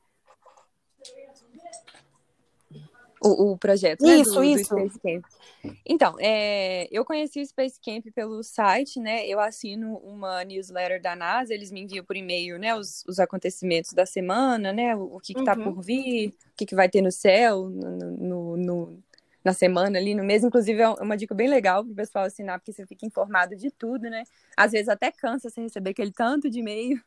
o, o projeto né, isso, do, isso. do Space Camp. Então, é, eu conheci o Space Camp pelo site, né? Eu assino uma newsletter da NASA, eles me enviam por e-mail, né? Os, os acontecimentos da semana, né? O, o que, está uhum. por vir, o que, que vai ter no céu, no, no, no, na semana ali, no mês. Inclusive, é uma dica bem legal para o pessoal assinar, porque você fica informado de tudo, né? Às vezes até cansa sem receber aquele tanto de e-mail,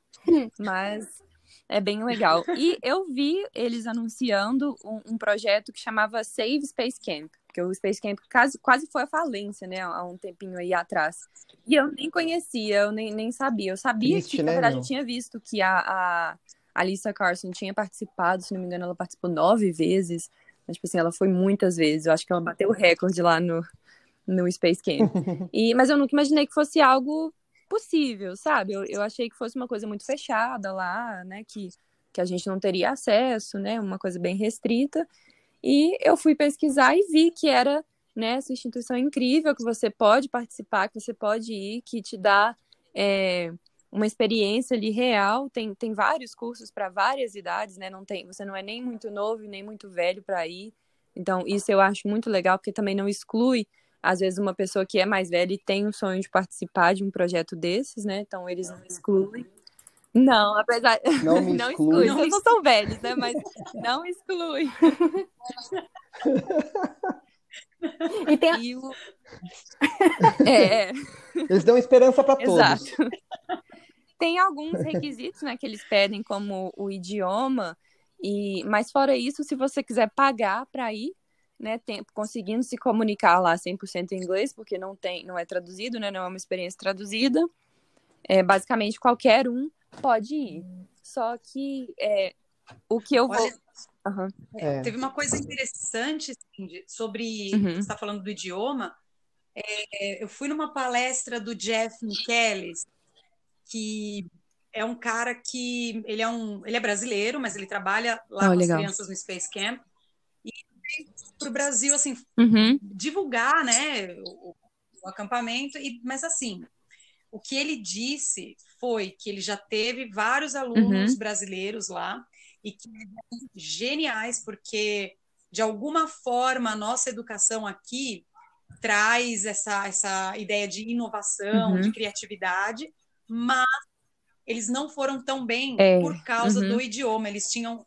mas é bem legal. E eu vi eles anunciando um, um projeto que chamava Save Space Camp, porque o Space Camp quase, quase foi a falência, né, há um tempinho aí atrás. E eu nem conhecia, eu nem, nem sabia. Eu sabia Triste, que, na né, verdade, meu? eu tinha visto que a, a Alissa Carson tinha participado, se não me engano, ela participou nove vezes. Mas, tipo assim, ela foi muitas vezes. Eu acho que ela bateu o recorde lá no, no Space Camp. E, mas eu nunca imaginei que fosse algo possível, sabe? Eu, eu achei que fosse uma coisa muito fechada lá, né? Que, que a gente não teria acesso, né? Uma coisa bem restrita. E eu fui pesquisar e vi que era né, essa instituição incrível que você pode participar, que você pode ir, que te dá é, uma experiência ali real. Tem, tem vários cursos para várias idades, né? Não tem, você não é nem muito novo nem muito velho para ir. Então, isso eu acho muito legal, porque também não exclui às vezes uma pessoa que é mais velha e tem um sonho de participar de um projeto desses, né? Então eles não excluem. Não, apesar não, me não exclui. Eles não são velhos, né? Mas não exclui. E tem e o... é. Eles dão esperança para todos. Exato. Tem alguns requisitos, né, que eles pedem como o idioma e mas fora isso, se você quiser pagar para ir, né, tempo conseguindo se comunicar lá 100% em inglês, porque não tem, não é traduzido, né, não é uma experiência traduzida. É, basicamente qualquer um pode ir. Só que é, o que eu vou Olha, uhum. é, teve uma coisa interessante assim, sobre uhum. você está falando do idioma. É, eu fui numa palestra do Jeff Michelis, que é um cara que ele é um ele é brasileiro, mas ele trabalha lá oh, com legal. as crianças no Space Camp para o Brasil, assim, uhum. divulgar, né, o, o acampamento, e, mas assim, o que ele disse foi que ele já teve vários alunos uhum. brasileiros lá e que geniais, porque de alguma forma a nossa educação aqui traz essa, essa ideia de inovação, uhum. de criatividade, mas eles não foram tão bem é. por causa uhum. do idioma, eles tinham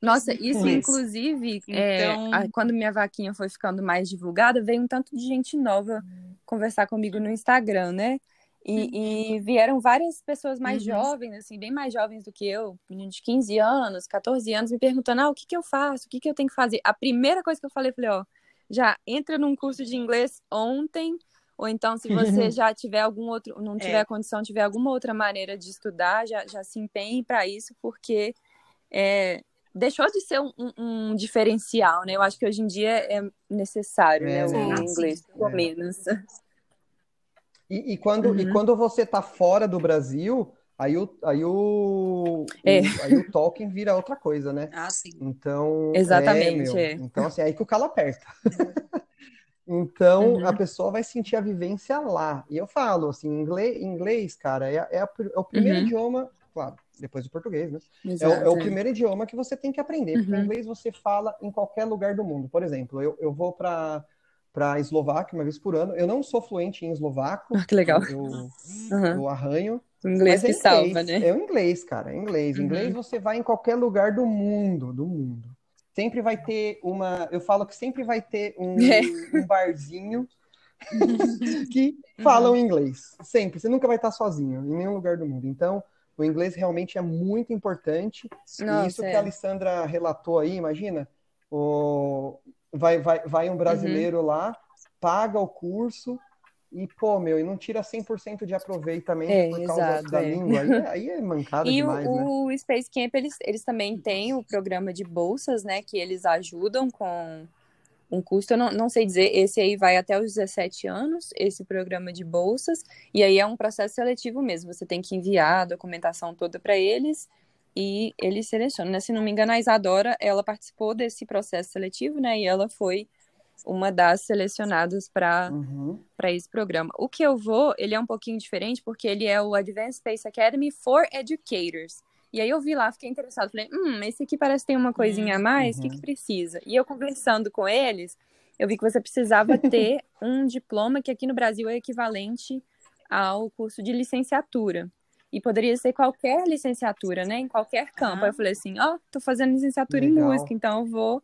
nossa, isso inclusive, é, então... é, quando minha vaquinha foi ficando mais divulgada, veio um tanto de gente nova conversar comigo no Instagram, né? E, e vieram várias pessoas mais uhum. jovens, assim, bem mais jovens do que eu, de 15 anos, 14 anos, me perguntando, ah, o que que eu faço? O que que eu tenho que fazer? A primeira coisa que eu falei, falei, ó, já entra num curso de inglês ontem, ou então se você já tiver algum outro, não tiver é. condição, tiver alguma outra maneira de estudar, já, já se empenhe para isso, porque é, deixou de ser um, um, diferencial, né? Eu acho que hoje em dia é necessário, É, né? sim. O inglês, pelo É. menos. E, e quando, e Uhum. quando você tá fora do Brasil, aí o, aí o, É. o- aí o Tolkien vira outra coisa, né? Ah, sim. Então, Exatamente, é, é. Então, assim, aí que o calo aperta. Então, Uhum. a pessoa vai sentir a vivência lá. E eu falo, assim, inglês, inglês cara, é, é, a pr- é o primeiro Uhum. idioma, claro, depois do português, né? É o, Exato, é o primeiro idioma que você tem que aprender, porque o Uhum. inglês você fala em qualquer lugar do mundo. Por exemplo, eu, eu vou para para Eslováquia uma vez por ano. Eu não sou fluente em eslovaco, Ah, que legal. eu, Uhum. eu arranho, O inglês mas que é inglês. salva, né? É o inglês, cara, é inglês. Uhum. Inglês você vai em qualquer lugar do mundo, do mundo. Sempre vai ter uma. Eu falo que sempre vai ter um, É. um barzinho que falam inglês. Sempre. Você nunca vai estar sozinho em nenhum lugar do mundo. Então, o inglês realmente é muito importante. e Nossa, isso que é. a Alessandra relatou aí, imagina, o... vai, vai, vai um Uhum. brasileiro lá, paga o curso e, pô, meu, e não tira 100% de aproveitamento É, por causa exato, da é. língua. Aí, é- aí é mancada E demais, né? o, o Space Camp, eles, eles também têm o programa de bolsas, né? Que eles ajudam com um custo, eu não, não sei dizer, esse aí vai até os 17 anos, esse programa de bolsas, e aí é um processo seletivo mesmo, você tem que enviar a documentação toda para eles e eles selecionam, né? Se não me engano, a Isadora, ela participou desse processo seletivo, né? E ela foi uma das selecionadas para Uhum. para esse programa. O que eu vou, ele é um pouquinho diferente, porque ele é o Advanced Space Academy for Educators. E aí eu vi lá, fiquei interessado, falei, hum, esse aqui parece que tem uma coisinha a mais, o que Uhum. que precisa? E eu conversando com eles, eu vi que você precisava ter um diploma que aqui no Brasil é equivalente ao curso de licenciatura. E poderia ser qualquer licenciatura, né? Em qualquer campo. Ah. Aí eu falei assim, ó, tô fazendo licenciatura em Legal. música, então eu vou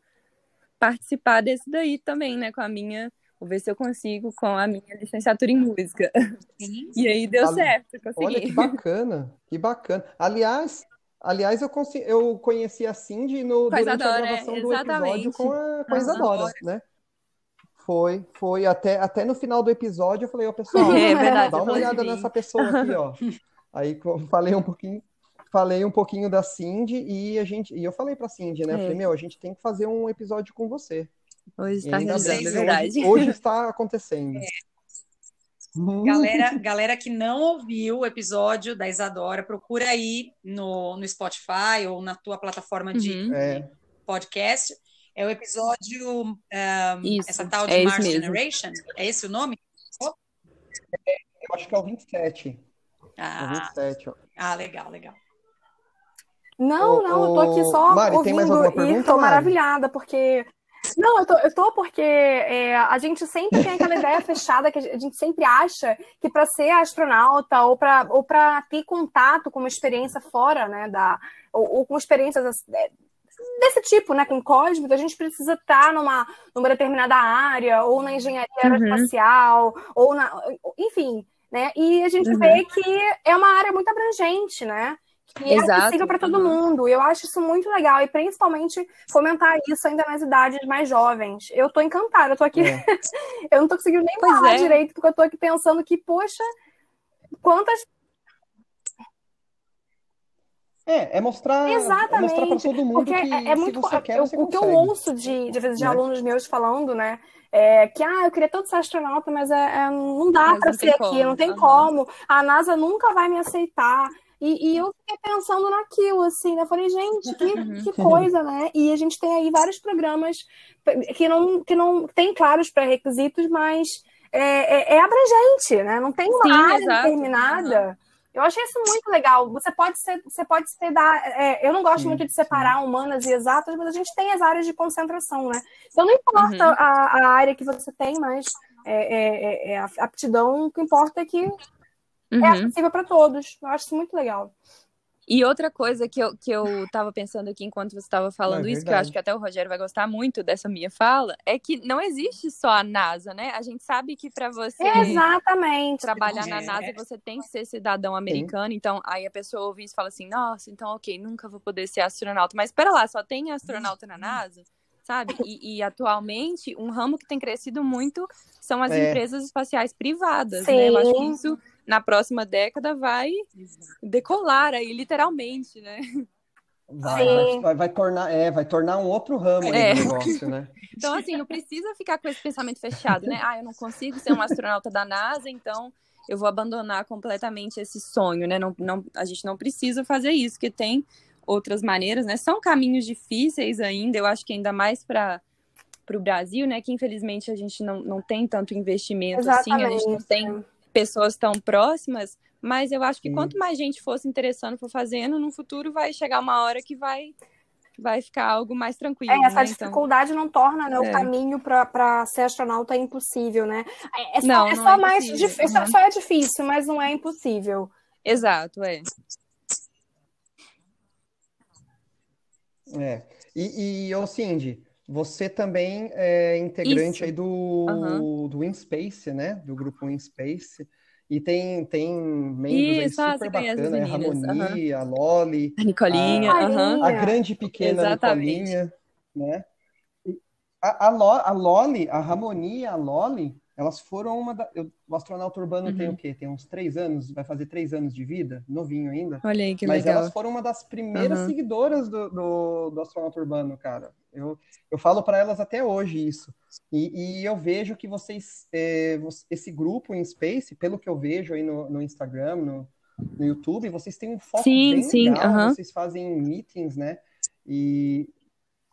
participar desse daí também, né? Com a minha Vou ver se eu consigo com a minha licenciatura em música. Sim. E aí deu Olha- certo, Olha que consegui. bacana, que bacana. Aliás, aliás eu, eu conheci a Cindy no, durante a Isadora, é, gravação do episódio com a, com a. Isadora, né? Foi, foi. Até, até no final do episódio eu falei, ó, pessoal, É verdade, dá uma olhada nessa pessoa aqui, ó. Aí falei um pouquinho, falei um pouquinho da Cindy e a gente, e eu falei pra Cindy, né? Eu É. falei, meu, a gente tem que fazer um episódio com você. Hoje está realizando, é hoje- verdade. Hoje, está acontecendo. Hum, Galera, galera que não ouviu o episódio da Isadora, procura aí no, no Spotify ou na tua plataforma de Uhum. É, podcast. É o episódio, um, Isso, essa tal de é Mars. Generation. É esse o nome? eu acho que é o 27. É o Ah, 27, ó. ah, legal, legal. Não, Ô, não, eu tô aqui só Mari, tem mais ouvindo e tô Mari? maravilhada, porque. Não, eu tô, eu tô porque é, a gente sempre tem aquela ideia fechada que a gente sempre acha que para ser astronauta ou para ou ter contato com uma experiência fora, né, da ou, ou com experiências é, desse tipo, né, com cósmico, a gente precisa estar numa, numa determinada área, ou na engenharia Uhum. aeroespacial, ou na. Enfim, né? E a gente Uhum. vê que é uma área muito abrangente, né? Que é Exato. possível para todo mundo. E eu acho isso muito legal, e principalmente fomentar isso ainda nas idades mais jovens. Eu tô encantada, eu tô aqui. É. eu não tô conseguindo nem Pois falar é. direito, porque eu tô aqui pensando que, poxa, quantas. É, é mostrar, é Exatamente, mostrar para todo mundo Porque que é, é muito. você quer, eu- você o que eu ouço de, de, vezes de Né? alunos meus falando, né? É que, ah, eu queria tanto ser astronauta, mas é, é, não dá para ser tem aqui, como. não tem como. A NASA nunca vai me aceitar. E, e eu fiquei pensando naquilo, assim, né? Eu falei, gente, que, Uhum. que coisa, né? E a gente tem aí vários programas que não, que não tem claros pré-requisitos, mas é, é, é abrangente, né? Não tem uma Sim, área exato. determinada. Eu achei isso muito legal. Você pode ser, você pode ser da. é, eu não gosto Sim, muito de separar humanas e exatas, mas a gente tem as áreas de concentração, né? Então não importa Uhum. a, a área que você tem, mas é, é- é- é a aptidão, o que importa é que é Uhum. acessível para todos. Eu acho isso muito legal. E outra coisa que eu, que eu tava pensando aqui enquanto você estava falando É isso, que eu acho que até o Rogério vai gostar muito dessa minha fala, é que não existe só a NASA, né? A gente sabe que para você Exatamente. trabalhar na É. NASA você tem que ser cidadão americano, então aí a pessoa ouve isso e fala assim, nossa, então ok, nunca vou poder ser astronauta. Mas espera lá, só tem astronauta na NASA? Sabe? E, e atualmente, um ramo que tem crescido muito são as É. empresas espaciais privadas, né? Eu acho que Sim. isso, na próxima década, vai decolar aí, literalmente, né? Vai, vai, vai, vai, tornar, é, vai tornar um outro ramo é. do negócio, né? Então, assim, não precisa ficar com esse pensamento fechado, né? Ah, eu não consigo ser um astronauta da NASA, então eu vou abandonar completamente esse sonho, né? Não, não, a gente não precisa fazer isso, que tem outras maneiras, né? São caminhos difíceis ainda, eu acho que ainda mais para para o Brasil, né? Que infelizmente a gente não, não tem tanto investimento Exatamente. assim, a gente não tem pessoas tão próximas, mas eu acho que Sim. quanto mais gente fosse interessando for fazendo, no futuro vai chegar uma hora que vai vai ficar algo mais tranquilo. É, essa né? Então dificuldade então... não torna né, o é. caminho para ser astronauta impossível, né? É, é só, não, é só é mais difícil, uhum. só é difícil, mas não é impossível. Exato, é. É. E, e ô Cindy, você também é integrante Isso. aí do, uhum. do InSpace, né? Do grupo InSpace. E tem, tem membros Isso, aí super bacanas, né? Harmonia, uhum. a Loli. A Nicolinha, a, uhum. a grande pequena Exatamente. Nicolinha, né? A, a, Lo, a Loli, a Harmonia, a Loli, elas foram uma da. Eu, o astronauta urbano uhum. tem o quê? Tem uns três anos, vai fazer três anos de vida, novinho ainda. Olha aí, que Mas legal. elas foram uma das primeiras uhum. seguidoras do, do, do, astronauta urbano, cara. Eu, eu falo para elas até hoje isso. E, e eu vejo que vocês, é, esse grupo em Space, pelo que eu vejo aí no, no Instagram, no, no YouTube, vocês têm um foco sim, bem sim, legal. Uhum. Vocês fazem meetings, né? E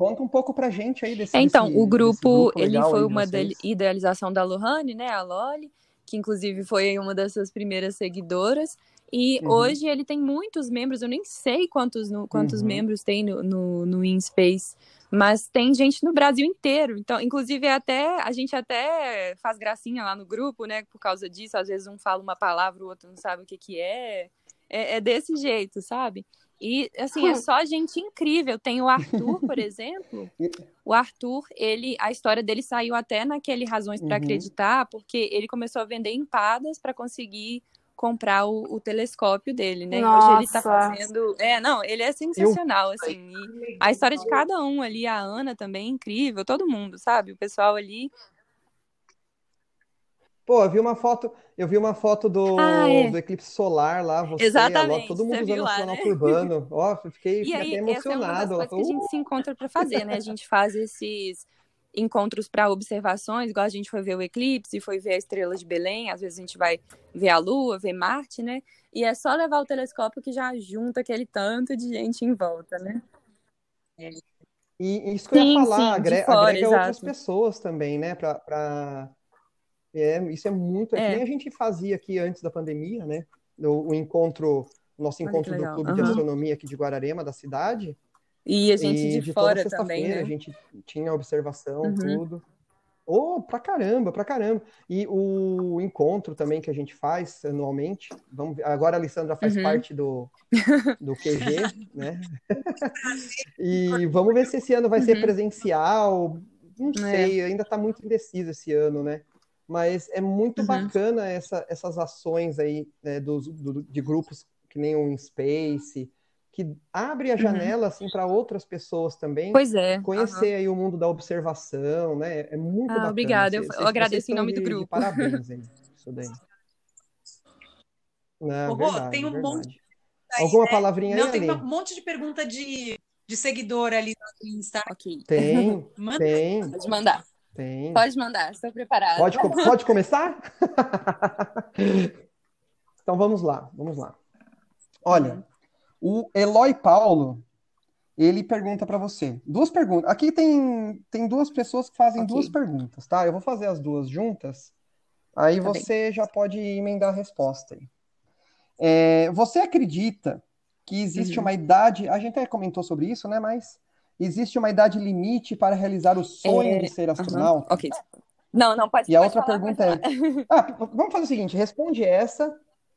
Conta um pouco pra gente aí desse Então, desse, o grupo, grupo ele foi uma idealização da Lohane, né, a Loli, que inclusive foi uma das suas primeiras seguidoras. E uhum. hoje ele tem muitos membros, eu nem sei quantos, no, quantos uhum. membros tem no, no, no InSpace, mas tem gente no Brasil inteiro. Então, inclusive, até a gente até faz gracinha lá no grupo, né? Por causa disso, às vezes um fala uma palavra, o outro não sabe o que, que é. É, é desse jeito, sabe? E, assim, é só gente incrível. Tem o Arthur, por exemplo. O Arthur, ele, a história dele saiu até naquele Razões para uhum. Acreditar, porque ele começou a vender empadas para conseguir comprar o, o, telescópio dele, né? Nossa. Hoje ele tá fazendo. É, não, ele é sensacional, Eu... assim. E a história de cada um ali, a Ana também é incrível, todo mundo, sabe? O pessoal ali Pô, eu vi uma foto, eu vi uma foto do, ah, é. do eclipse solar lá, você, Exatamente, todo mundo usando lá, né? urbano. Ó, fiquei, fiquei aí, até emocionado. Essa é uma das coisas que a gente se encontra para fazer, né? A gente faz esses encontros para observações, igual a gente foi ver o eclipse, foi ver a estrela de Belém, às vezes a gente vai ver a Lua, ver Marte, né? E é só levar o telescópio que já junta aquele tanto de gente em volta, né? É. E isso que eu ia falar, sim, agrega, fora, agrega outras pessoas também, né? Pra, pra é, isso é muito. É, é. que nem a gente fazia aqui antes da pandemia, né? O, o encontro, o nosso encontro do Clube uhum. de Astronomia aqui de Guararema, da cidade. E a gente e de, de fora também, né? A gente tinha observação, uhum. tudo. Oh, pra caramba, pra caramba. E o encontro também que a gente faz anualmente. Vamos ver. Agora a Alessandra faz uhum. parte do, do QG, né? e vamos ver se esse ano vai ser uhum. presencial. Não é. sei, é. ainda tá muito indeciso esse ano, né? Mas é muito uhum. bacana essa, essas ações aí né, dos, do, de grupos que nem o InSpace, que abre a uhum. janela uhum. assim para outras pessoas também. Pois é. Conhecer uhum. aí o mundo da observação, né? É muito ah, bacana. Obrigada, eu, eu agradeço em nome de, do grupo. parabéns aí, isso daí. Não, verdade, tem um verdade. monte. Aí, Alguma né? palavrinha Não, aí? Tem um monte de pergunta de, de seguidor ali no Insta. Okay. Tem, tem. Pode mandar. Tem. Pode mandar, estou preparada. Pode, pode começar? então vamos lá, vamos lá. Olha, o Eloy Paulo, ele pergunta para você. Duas perguntas. Aqui tem, tem duas pessoas que fazem okay. duas perguntas, tá? Eu vou fazer as duas juntas. Aí tá você bem. já pode emendar a resposta aí. É, você acredita que existe uhum. uma idade. A gente até comentou sobre isso, né? Mas existe uma idade limite para realizar o sonho é... de ser astronauta? Uhum. Ok. Não, não pode E a outra pergunta é. Ah, vamos fazer o seguinte: responde essa.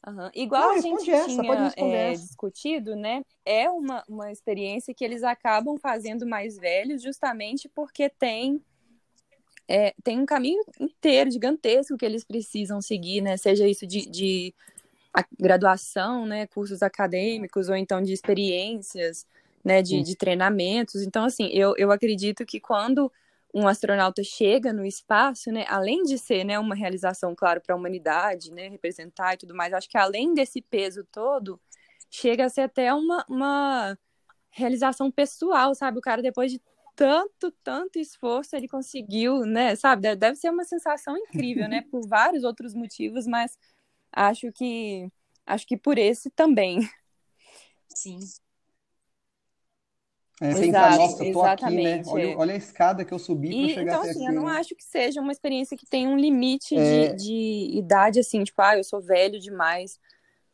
Uhum. Igual não, a gente essa, tinha é, discutido, né? É uma, uma experiência que eles acabam fazendo mais velhos, justamente porque tem é, tem um caminho inteiro gigantesco que eles precisam seguir, né? Seja isso de, de graduação, né? Cursos acadêmicos ou então de experiências né, de, de treinamentos. Então, assim, eu, eu acredito que quando um astronauta chega no espaço, né, além de ser, né, uma realização, claro, para a humanidade, né, representar e tudo mais, acho que além desse peso todo, chega a ser até uma, uma realização pessoal, sabe? O cara, depois de tanto, tanto esforço, ele conseguiu, né? Sabe? Deve ser uma sensação incrível, né? Por vários outros motivos, mas acho que acho que por esse também. Sim. É, pensar, Exato, nossa, tô aqui, né? exatamente, Olha, é. olha a escada que eu subi para chegar então, até assim, aqui, eu não né? acho que seja uma experiência que tem um limite É. de, de idade, assim, tipo, ah, eu sou velho demais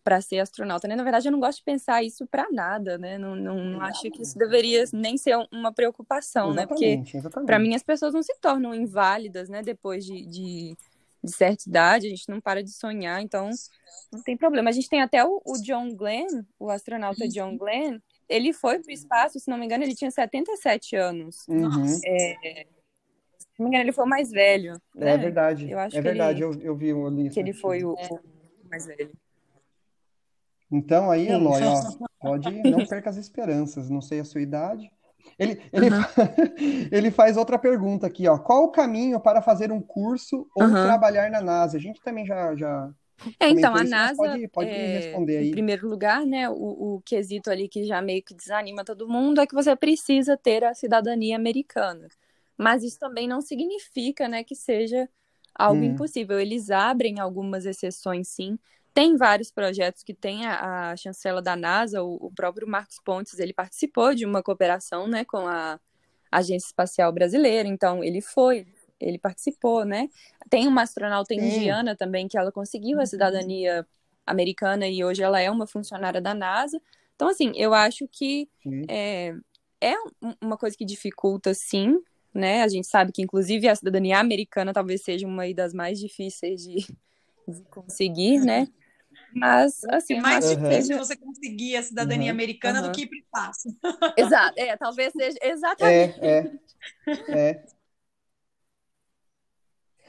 para ser astronauta, né? Na verdade, eu não gosto de pensar isso para nada, né? Não, não, não acho que isso deveria nem ser um- uma preocupação, né? Porque Exatamente, exatamente. para mim as pessoas não se tornam inválidas, né? Depois de, de, de certa idade, a gente não para de sonhar, então não tem problema. A gente tem até o, o John Glenn, o astronauta John Glenn, ele foi para o espaço, se não me engano, ele tinha 77 anos. Uhum. Nossa. Se não me engano, ele foi o mais velho, É né? verdade. Eu acho é que verdade, ele- eu, eu vi isso Que ele aqui. foi o, o mais velho. Então aí, Sim. Eloy, ó, pode, não perca as esperanças, não sei a sua idade. Ele, ele, Uhum. ele faz outra pergunta aqui, ó. Qual o caminho para fazer um curso ou Uhum. trabalhar na NASA? A gente também já, já É, então, a NASA, pode, pode é, responder em aí. primeiro lugar, né, o, o quesito ali que já meio que desanima todo mundo é que você precisa ter a cidadania americana. Mas isso também não significa, né, que seja algo Hum. impossível. Eles abrem algumas exceções, sim. Tem vários projetos que tem a, a chancela da NASA, o, o próprio Marcos Pontes, ele participou de uma cooperação, né, com a Agência Espacial Brasileira, então ele foi, ele participou, né? Tem uma astronauta Sim. indiana também que ela conseguiu a cidadania americana e hoje ela é uma funcionária da NASA. Então, assim, eu acho que é, é um- uma coisa que dificulta, sim, né? A gente sabe que, inclusive, a cidadania americana talvez seja uma das mais difíceis de, de conseguir, né? Mas, assim, É mais difícil seja- você conseguir a cidadania Uhum. americana Uhum. do que ir para o espaço. Exato, é, talvez seja exatamente. É, é, é.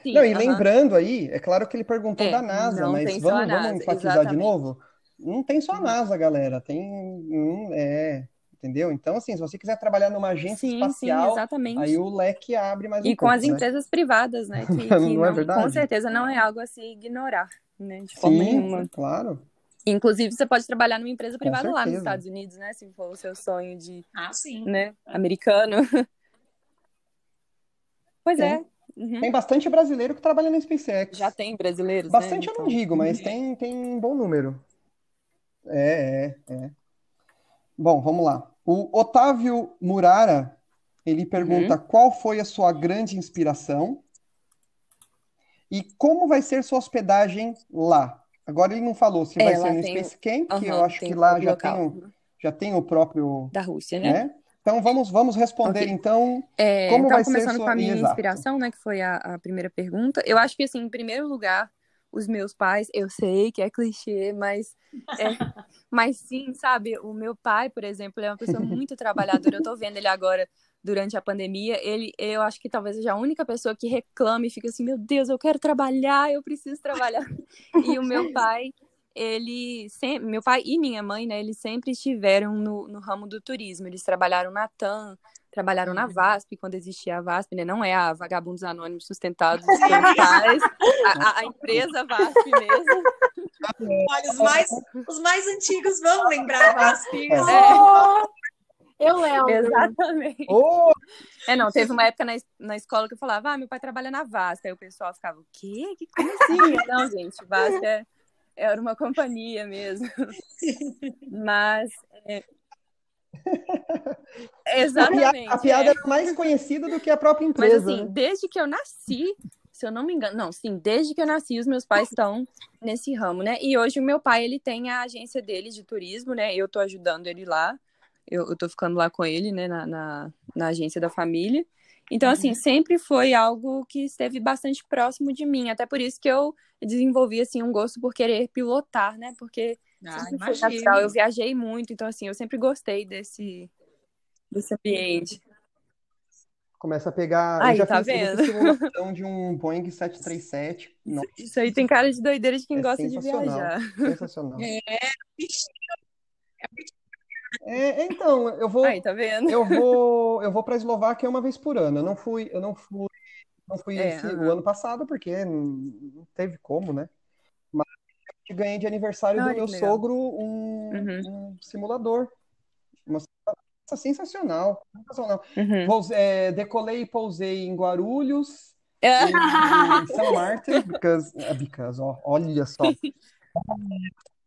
Sim, Não, e lembrando aí, é claro que ele perguntou É, da NASA, mas vamos, vamos NASA, enfatizar de exatamente. novo? Não tem só a NASA, galera. Tem. hum, é, entendeu? Então, assim, se você quiser trabalhar numa agência Sim, sim, espacial, exatamente. aí o leque abre mais um E com pouco, as né? empresas privadas, né? Que, Não que é não- verdade? com certeza não é algo a se ignorar, né? De forma Sim, nenhuma. claro. Inclusive, você pode trabalhar numa empresa privada lá nos. Estados Unidos, né? Se for o seu sonho de, Ah, sim. né, americano. Pois é. Uhum. Tem bastante brasileiro que trabalha na SpaceX. Já tem brasileiros, né? Bastante eu não Então, digo, mas tem, tem um bom número. É, é, é. Bom, vamos lá. O Otávio Murara, ele pergunta Uhum. qual foi a sua grande inspiração e como vai ser sua hospedagem lá. Agora ele não falou se É, vai ser no tem Space Camp, que eu acho que lá já tem o, já tem o próprio, da Rússia, né? né? Então vamos, vamos responder Ok. então. É, Como então, vai começando sua- com a minha Exato. inspiração, né, que foi a, a primeira pergunta, eu acho que, assim, em primeiro lugar, os meus pais, eu sei que é clichê, mas, é, mas sim, sabe, o meu pai, por exemplo, é uma pessoa muito trabalhadora, eu tô vendo ele agora durante a pandemia, ele, eu acho que talvez seja a única pessoa que reclama e fica assim, meu Deus, eu quero trabalhar, eu preciso trabalhar, e o meu pai, ele sempre, meu pai e minha mãe, né, eles sempre estiveram no, no ramo do turismo, eles trabalharam na TAM, trabalharam na VASP, quando existia a VASP, né? Não é a Vagabundos Anônimos Sustentados pais, a, a- a empresa VASP mesmo. Olha, os mais, os mais antigos vão lembrar das filhas. É. Oh, eu lembro. Exatamente. Ô, É, não, teve uma época na, na escola que eu falava, ah, meu pai trabalha na VASP. Aí o pessoal ficava, o quê? Que, como assim? não, gente, VASP é, era uma companhia mesmo. Mas, é... a piada, Exatamente. a piada é. é mais conhecida do que a própria Mas empresa. assim, né? desde que eu nasci, se eu não me engano, não, sim, desde que eu nasci, os meus pais estão nesse ramo, né? E hoje o meu pai, ele tem a agência dele de turismo, né? Eu tô ajudando ele lá, eu, eu tô ficando lá com ele, né, na, na, na agência da família. Então, assim, sempre foi algo que esteve bastante próximo de mim, até por isso que eu desenvolvi, assim, um gosto por querer pilotar, né? Porque Ah, natural, eu viajei muito, então, assim, eu sempre gostei desse, desse ambiente. Começa a pegar. eu Aí, já tá fiz, eu vendo? simulação de um Boeing 737. Nossa, Isso aí tem cara de doideira de quem É gosta de viajar. sensacional. É, É, então, eu vou, Aí, tá vendo? eu vou, eu vou para a Eslováquia uma vez por ano. Eu não fui, eu não fui, não fui É, esse- o ano passado porque não teve como, né? Mas eu ganhei de aniversário do meu legal. sogro um, Uhum. um simulador. Uma- sensacional, sensacional. Uhum. Pousei- é, decolei e pousei em Guarulhos, É. em São Martin, because, é, because, ó, olha só,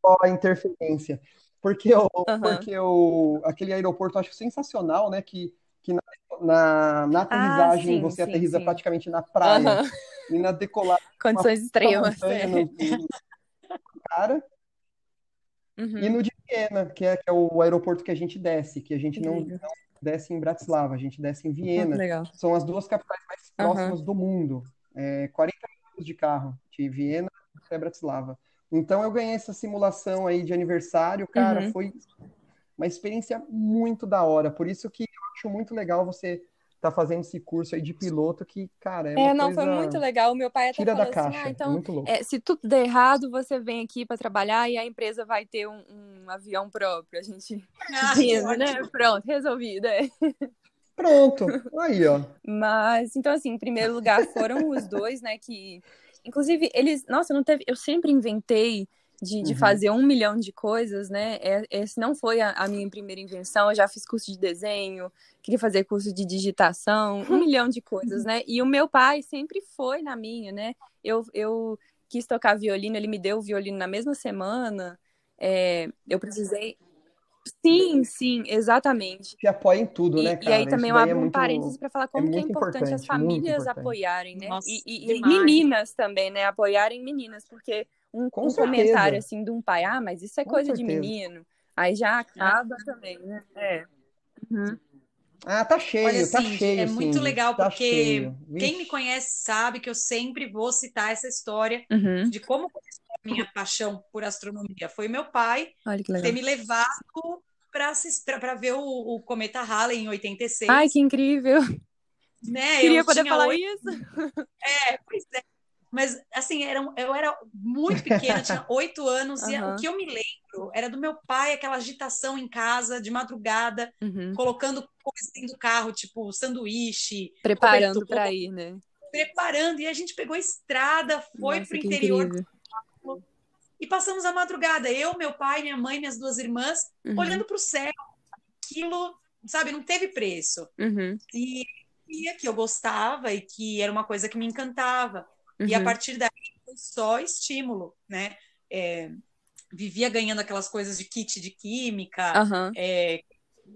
Ó a interferência, porque o, Aham. porque o, aquele aeroporto eu acho sensacional, né, que, que na, na, na aterrissagem sim, você sim, aterrissa sim. praticamente na praia, Aham. e na decolagem Condições extremas. é. no, no cara, e Uhum. no de Viena, que é, que é o aeroporto que a gente desce, que a gente não, Incrível. não desce em Bratislava, a gente desce em Muito Viena. legal. São as duas capitais mais próximas do mundo. É 40 minutos de carro, de Viena até Bratislava. Então eu ganhei essa simulação aí de aniversário, cara, Uhum. foi uma experiência muito da hora. Por isso que eu acho muito legal você estar fazendo esse curso aí de piloto, que, cara, é É, não, foi coisa muito legal. O meu pai até tira da falou assim: caixa, ah, é então, muito louco. é, se tudo der errado, você vem aqui para trabalhar e a empresa vai ter um, um avião próprio. A gente Ah, vindo, né? Pronto, resolvido. é. Pronto, aí, ó. Mas, então, assim, em primeiro lugar foram os dois, né? Que, inclusive, eles. Nossa, não teve. Eu sempre inventei de, de Uhum. fazer um milhão de coisas, né? É- Esse não foi a, a minha primeira invenção. Eu já fiz curso de desenho, queria fazer curso de digitação, um milhão de coisas, né? E o meu pai sempre foi na minha, né? Eu, eu quis tocar violino, ele me deu o violino na mesma semana. É, eu precisei. Sim, sim, exatamente. Te apoia em tudo, E, né, e cara? aí Isso também eu daí abro é um muito... parênteses para falar como que é muito importante as importante, muito famílias importante. apoiarem, né? Nossa, E, e- e meninas também, né? Apoiarem meninas, porque um, Com um comentário assim de um pai, ah, mas isso é Com coisa de certeza. menino, aí já acaba também, né? É. Uhum. Ah, tá cheio, Olha, tá Cindy, cheio, é muito Cindy, legal tá porque. Quem me conhece sabe que eu sempre vou citar essa história Uhum. de como começou minha paixão por astronomia. Foi meu pai ter me levado para ver o, o cometa Halley em 86. Ai, que incrível. né? Queria eu poder falar oito- isso. É, pois é. Mas, assim, era, eu era muito pequena, tinha oito anos, e Aham. o que eu me lembro era do meu pai, aquela agitação em casa, de madrugada, Uhum. colocando coisas dentro do carro, tipo sanduíche, Preparando para ir, né? preparando. E a gente pegou a estrada, foi pro que interior incrível. E passamos a madrugada. Eu, meu pai, minha mãe, minhas duas irmãs, Uhum. olhando para o céu. Aquilo, sabe, não teve preço. Uhum. E, e que eu gostava e que era uma coisa que me encantava. E a Uhum. partir daí foi só estímulo, né? É, vivia ganhando aquelas coisas de kit de química, Aham. é,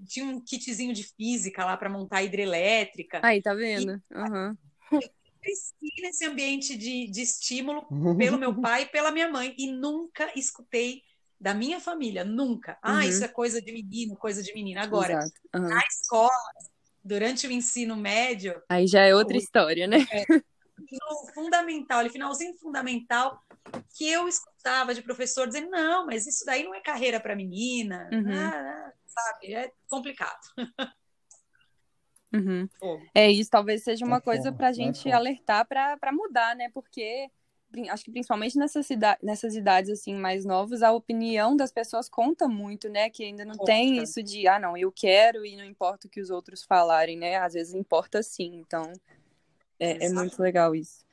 tinha um kitzinho de física lá para montar hidrelétrica. Aí, tá vendo? Aham. Cresci nesse ambiente de, de estímulo pelo meu pai e pela minha mãe e nunca escutei da minha família, nunca. Ah, Uhum. isso é coisa de menino, coisa de menina. Agora. Aham. na escola, durante o ensino médio, Aí já é outra O- história, né? no fundamental, ali, finalzinho fundamental, que eu escutava de professor dizendo, não, mas isso daí não é carreira para menina, Uhum. ah, ah, sabe? É complicado. Uhum. Fogo. É isso, talvez seja uma É coisa fogo, pra é gente fogo. alertar pra pra mudar, né? Porque acho que principalmente nessas, cida- nessas idades assim mais novas, a opinião das pessoas conta muito, né? Que ainda não Conta. tem isso de, ah, não, eu quero e não importa o que os outros falarem, né? Às vezes importa sim, então é, é muito legal isso.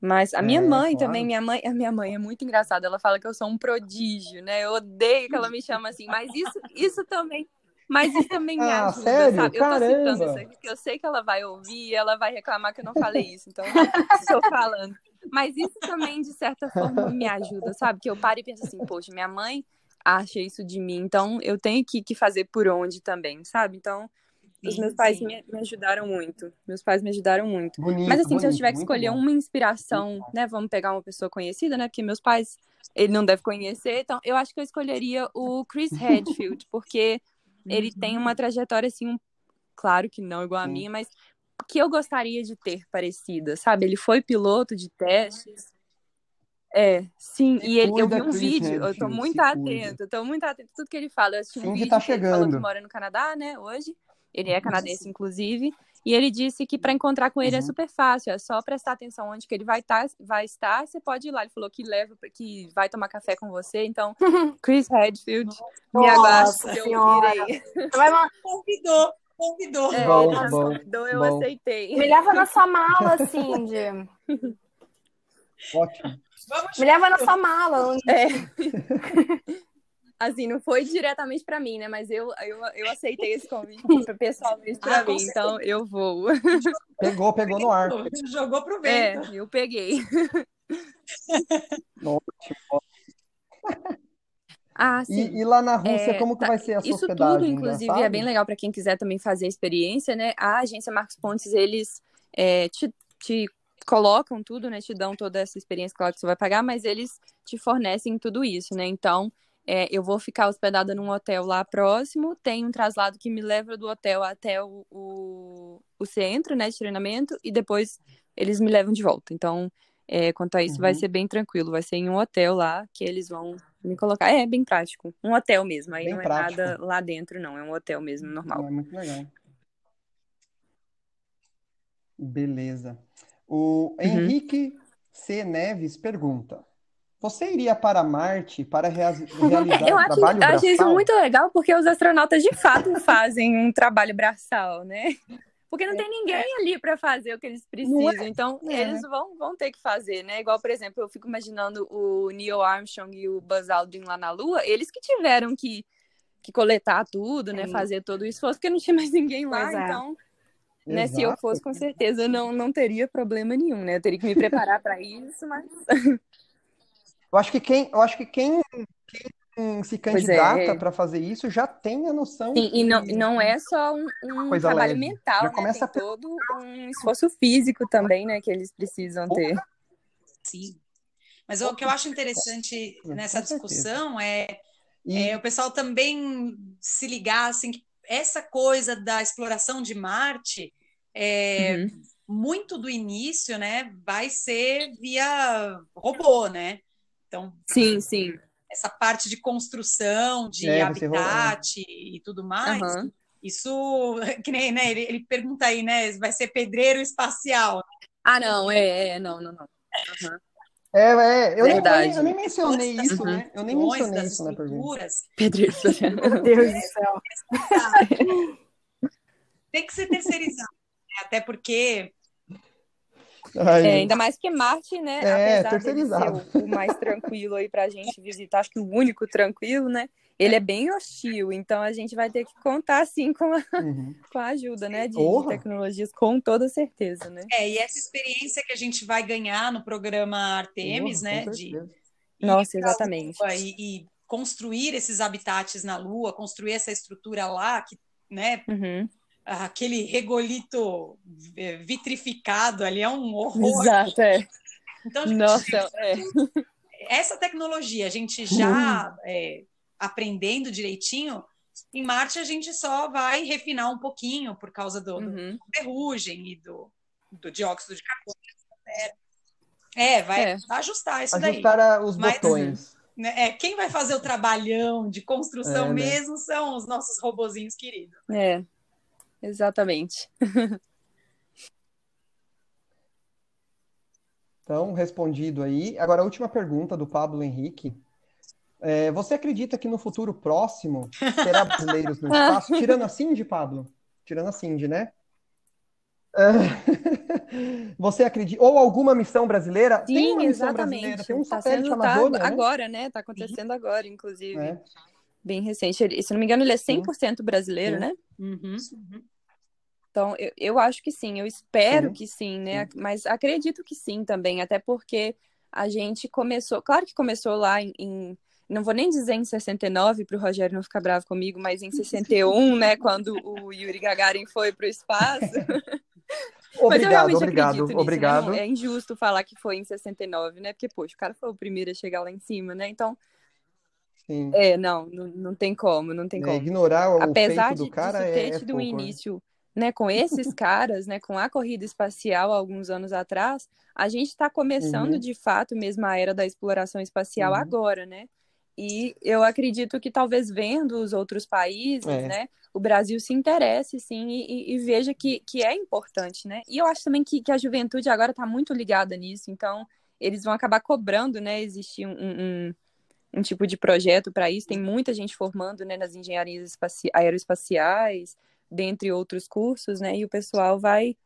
Mas a minha É, mãe claro. também, minha mãe, a minha mãe é muito engraçada, ela fala que eu sou um prodígio, né? Eu odeio que ela me chama assim, mas isso, isso também, mas isso também me Ah, ajuda, sério? sabe? Eu tô citando Caramba! isso aqui porque eu sei que ela vai ouvir e ela vai reclamar que eu não falei isso, então estou falando. Mas isso também, de certa forma, me ajuda, sabe? Que eu paro e penso assim, poxa, minha mãe acha isso de mim, então eu tenho que, que fazer por onde também, sabe? Então, os Sim, meus pais me, me ajudaram muito. Meus pais me ajudaram muito. Bonito, Mas assim, se eu bonito, tiver que escolher bom. uma inspiração, né? Vamos pegar uma pessoa conhecida, né? Porque meus pais, ele não deve conhecer, então eu acho que eu escolheria o Chris Hadfield, porque ele tem uma trajetória assim, um- claro que não igual a minha, mas que eu gostaria de ter parecida, sabe? Ele foi piloto de testes. É, sim, e ele, eu vi um Chris vídeo, eu tô muito atenta, eu tô muito atenta a tudo que ele fala. Eu assisti um vídeo tá que ele falou que mora no Canadá, né, hoje. Ele é canadense, inclusive. E ele disse que para encontrar com ele é Uhum. super fácil, é só prestar atenção onde que ele vai, tá, vai estar, você pode ir lá. Ele falou que leva, que vai tomar café com você. Então, Chris Redfield, me aguarde, eu Senhora. irei. Convidou, convidou. É, Bom, ele bom, convidou, eu bom. aceitei. me leva na sua mala, Cindy. Ótimo. Vamos Me leva na sua mala. É. Assim, não foi diretamente para mim, né? Mas eu, eu, eu aceitei esse convite pessoalmente para ah, mim, então eu vou. Pegou, pegou no ar. Jogou pro vento. É, eu peguei. Ótimo. Ah, sim. E, e, lá na Rússia, é, como que tá, vai ser a sua Isso hospedagem? tudo, inclusive, é bem legal para quem quiser também fazer a experiência, né? A agência Marcos Pontes, eles é, te, te colocam tudo, né? Te dão toda essa experiência, claro que você vai pagar, mas eles te fornecem tudo isso, né? Então, é, eu vou ficar hospedada num hotel lá próximo, tem um traslado que me leva do hotel até o, o, o centro, né, de treinamento, e depois eles me levam de volta. Então, é, quanto a isso, uhum. vai ser bem tranquilo. Vai ser em um hotel lá que eles vão me colocar. É, bem prático. Um hotel mesmo. Aí bem não prático. é nada lá dentro, não. É um hotel mesmo, normal. é muito legal. Beleza. O uhum. Henrique C. Neves pergunta: Você iria para Marte para rea realizar eu um acho, trabalho eu braçal? acho isso muito legal porque os astronautas de fato fazem um trabalho braçal, né? Porque não tem ninguém ali para fazer o que eles precisam. É. Então, é, eles né? vão, vão ter que fazer, né? Igual, por exemplo, eu fico imaginando o Neil Armstrong e o Buzz Aldrin lá na Lua, eles que tiveram que, que coletar tudo, né? Fazer todo o esforço, porque não tinha mais ninguém lá. É. Então, né, se eu fosse, com certeza, não, não teria problema nenhum, né? Eu teria que me preparar para isso, mas. eu acho que quem, eu acho que quem, quem se candidata é. para fazer isso já tem a noção. Sim, e não, não é só um, um trabalho leve. mental, já né? Começa tem a... todo um esforço físico também, né? Que eles precisam ter. Sim. Mas o que eu acho interessante nessa discussão é, e... é o pessoal também se ligar assim que essa coisa da exploração de Marte, é, uhum. muito do início, né, vai ser via robô, né? Então, sim, sim. Essa parte de construção, de é, habitat e tudo mais, uhum. isso, que nem, né, ele, ele, pergunta aí, né, vai ser pedreiro espacial. Ah, não, é, é não, não, não. Uhum. É, é, eu, Verdade. Nem, eu nem mencionei isso, né? Eu nem mencionei isso na pergunta. Pedreiro Meu Deus do céu. Tem que ser terceirizado, né? até porque Ai, é, ainda mais que Marte, né? É, apesar terceirizado. de ser o, o mais tranquilo aí pra gente visitar, acho que o único tranquilo, né? Ele é bem hostil, então a gente vai ter que contar sim com a, uhum. com a ajuda, né? De, de, tecnologias, com toda certeza, né? É, e essa experiência que a gente vai ganhar no programa Artemis, né? De, Nossa, exatamente. E, e, construir esses habitats na Lua, construir essa estrutura lá, que, né? Uhum aquele regolito é, vitrificado ali é um horror. Exato, é. Então, gente, Nossa, é. essa tecnologia, a gente já uhum. é, aprendendo direitinho, em Marte a gente só vai refinar um pouquinho por causa do, uhum. do ferrugem e do, do, dióxido de carbono. É, vai é. ajustar isso Ajustar daí. os Mas, botões. Né, é, quem vai fazer o trabalhão de construção é, né? mesmo são os nossos robozinhos queridos. É, exatamente. Então, respondido aí. Agora, a última pergunta do Pablo Henrique. É, você acredita que no futuro próximo terá brasileiros no espaço? Tirando a Cindy, Pablo? Tirando a Cindy, né? É. Você acredita? Ou alguma missão brasileira? Sim, Tem uma missão exatamente. brasileira. Tem um tá satélite sendo, tá Amazônia, tá, né? Agora, né? Tá acontecendo agora, inclusive. É. Bem recente. Se não me engano, ele é 100% sim. brasileiro, sim. né? Uhum. Uhum. Então, eu, eu acho que sim, eu espero sim. que sim, né? Sim. Mas acredito que sim também, até porque a gente começou, claro que começou lá em, em não vou nem dizer em 69 para o Rogério não ficar bravo comigo, mas em 61, né, quando o Yuri Gagarin foi para o espaço. obrigado, obrigado, nisso, obrigado. Né? É injusto falar que foi em 69, né? Porque, poxa, o cara foi o primeiro a chegar lá em cima, né? Então, Sim. É, não, não, não tem como, não tem é, como. Ignorar o Apesar feito do cara de, de ter é, tido um né? início né, com esses caras, né, com a corrida espacial alguns anos atrás, a gente está começando uhum. de fato mesmo a era da exploração espacial uhum. agora, né? E eu acredito que talvez vendo os outros países, é. né, o Brasil se interesse sim e, e, veja que, que é importante, né? E eu acho também que, que a juventude agora está muito ligada nisso, então eles vão acabar cobrando, né? Existir um, um, um tipo de projeto para isso. Tem muita gente formando, né, nas engenharias aeroespaciais dentre outros cursos, né? E o pessoal vai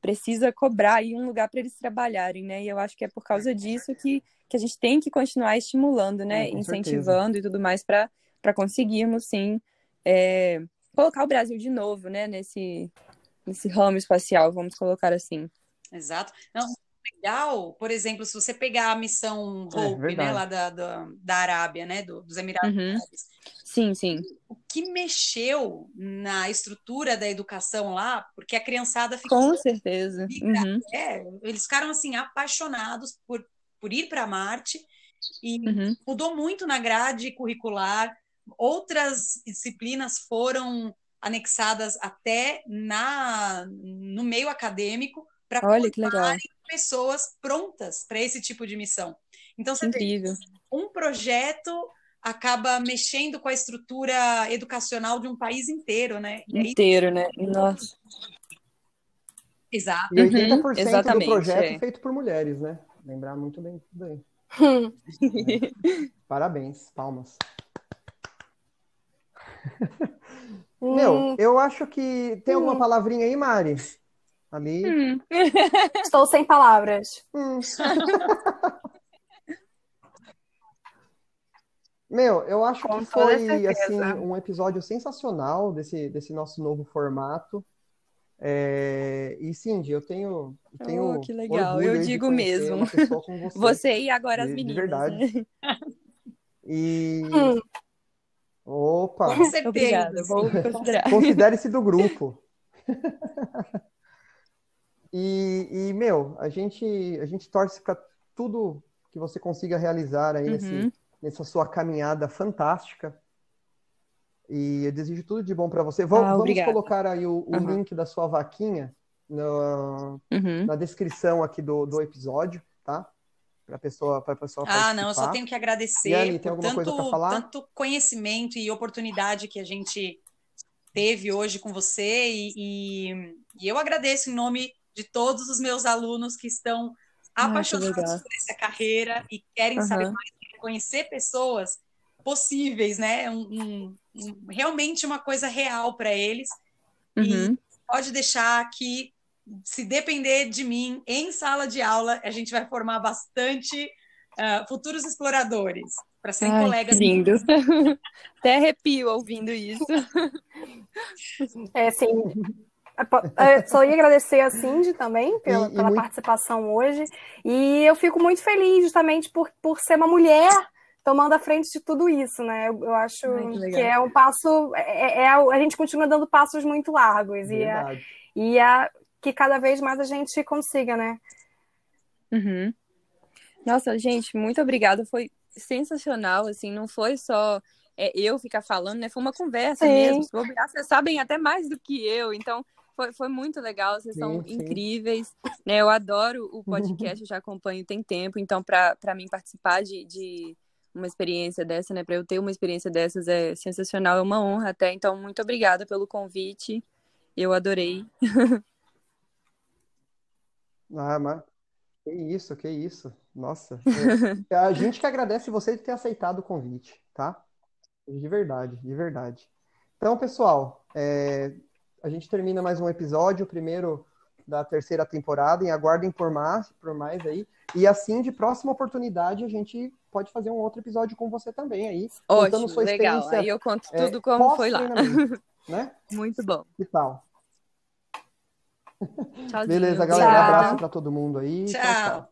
precisa cobrar aí um lugar para eles trabalharem, né? E eu acho que é por causa disso que, que a gente tem que continuar estimulando, né? É, Incentivando certeza. e tudo mais para para conseguirmos, sim, é, colocar o Brasil de novo, né, nesse, nesse ramo espacial, vamos colocar assim. Exato. Não, legal, por exemplo, se você pegar a missão Hope, é, né, lá da, da, da, Arábia, né, do, dos Emirados uhum. Árabes. Sim, sim. O que mexeu na estrutura da educação lá, porque a criançada ficou... Com certeza. Uhum. É, eles ficaram, assim, apaixonados por, por ir para Marte e uhum. mudou muito na grade curricular. Outras disciplinas foram anexadas até na no meio acadêmico para legal pessoas prontas para esse tipo de missão. Então, você Incrível. Um projeto acaba mexendo com a estrutura educacional de um país inteiro, né? Inteiro, né? Nossa. Exato. E 80% uhum, exatamente, do projeto é. feito por mulheres, né? Lembrar muito bem tudo aí. é. Parabéns, palmas. Meu, hum. eu acho que tem alguma hum. palavrinha aí, Mari? Ali. Hum. Estou sem palavras. Hum. Meu, eu acho Com que foi assim um episódio sensacional desse, desse nosso novo formato. É... E Cindy, eu tenho, eu tenho oh, que legal, eu digo mesmo. Você. você. e agora as meninas. De verdade. Né? E hum. opa, Com certeza. Vou considerar. Considere-se do grupo. E, e, meu, a gente, a gente torce para tudo que você consiga realizar aí uhum. nesse, nessa sua caminhada fantástica. E eu desejo tudo de bom para você. Vamos, ah, vamos colocar aí o, o uhum. link da sua vaquinha no, uhum. na descrição aqui do, do episódio, tá? Para pessoa, para pessoa. Ah, não, eu só tenho que agradecer Ali, por tanto, tanto conhecimento e oportunidade que a gente teve hoje com você e, e, e eu agradeço em nome de todos os meus alunos que estão apaixonados por essa carreira e querem uhum. saber mais, conhecer pessoas possíveis, né? Um, um, um, realmente uma coisa real para eles. Uhum. E pode deixar que, se depender de mim, em sala de aula, a gente vai formar bastante uh, futuros exploradores para serem Ai, colegas. Lindo. Até arrepio ouvindo isso. É, sim. É, só ia agradecer a Cindy também pela, e, e pela muito... participação hoje. E eu fico muito feliz justamente por, por ser uma mulher tomando a frente de tudo isso, né? Eu, eu acho que, é um passo. É, é, a gente continua dando passos muito largos. E, é, e é que cada vez mais a gente consiga, né? Uhum. Nossa, gente, muito obrigada. Foi sensacional, assim, não foi só é, eu ficar falando, né? Foi uma conversa Sim. mesmo. Vocês sabem até mais do que eu, então foi, foi muito legal, vocês sim, são sim. incríveis. Né? Eu adoro o podcast, eu já acompanho tem tempo, então para mim participar de, de uma experiência dessa, né? Para eu ter uma experiência dessas é sensacional, é uma honra até. Então, muito obrigada pelo convite. Eu adorei. Ah, mas que isso, que isso. Nossa. É, a gente que agradece você de ter aceitado o convite, tá? De verdade, de verdade. Então, pessoal, é, a gente termina mais um episódio, o primeiro da terceira temporada, e aguardem por mais, por mais aí. E assim, de próxima oportunidade, a gente pode fazer um outro episódio com você também aí. Ótimo, sua legal. Aí eu conto é, tudo é, como foi lá. Né? Muito bom. Que tal? Tchauzinho. Beleza, galera. Um abraço para todo mundo aí. tchau. tchau. tchau.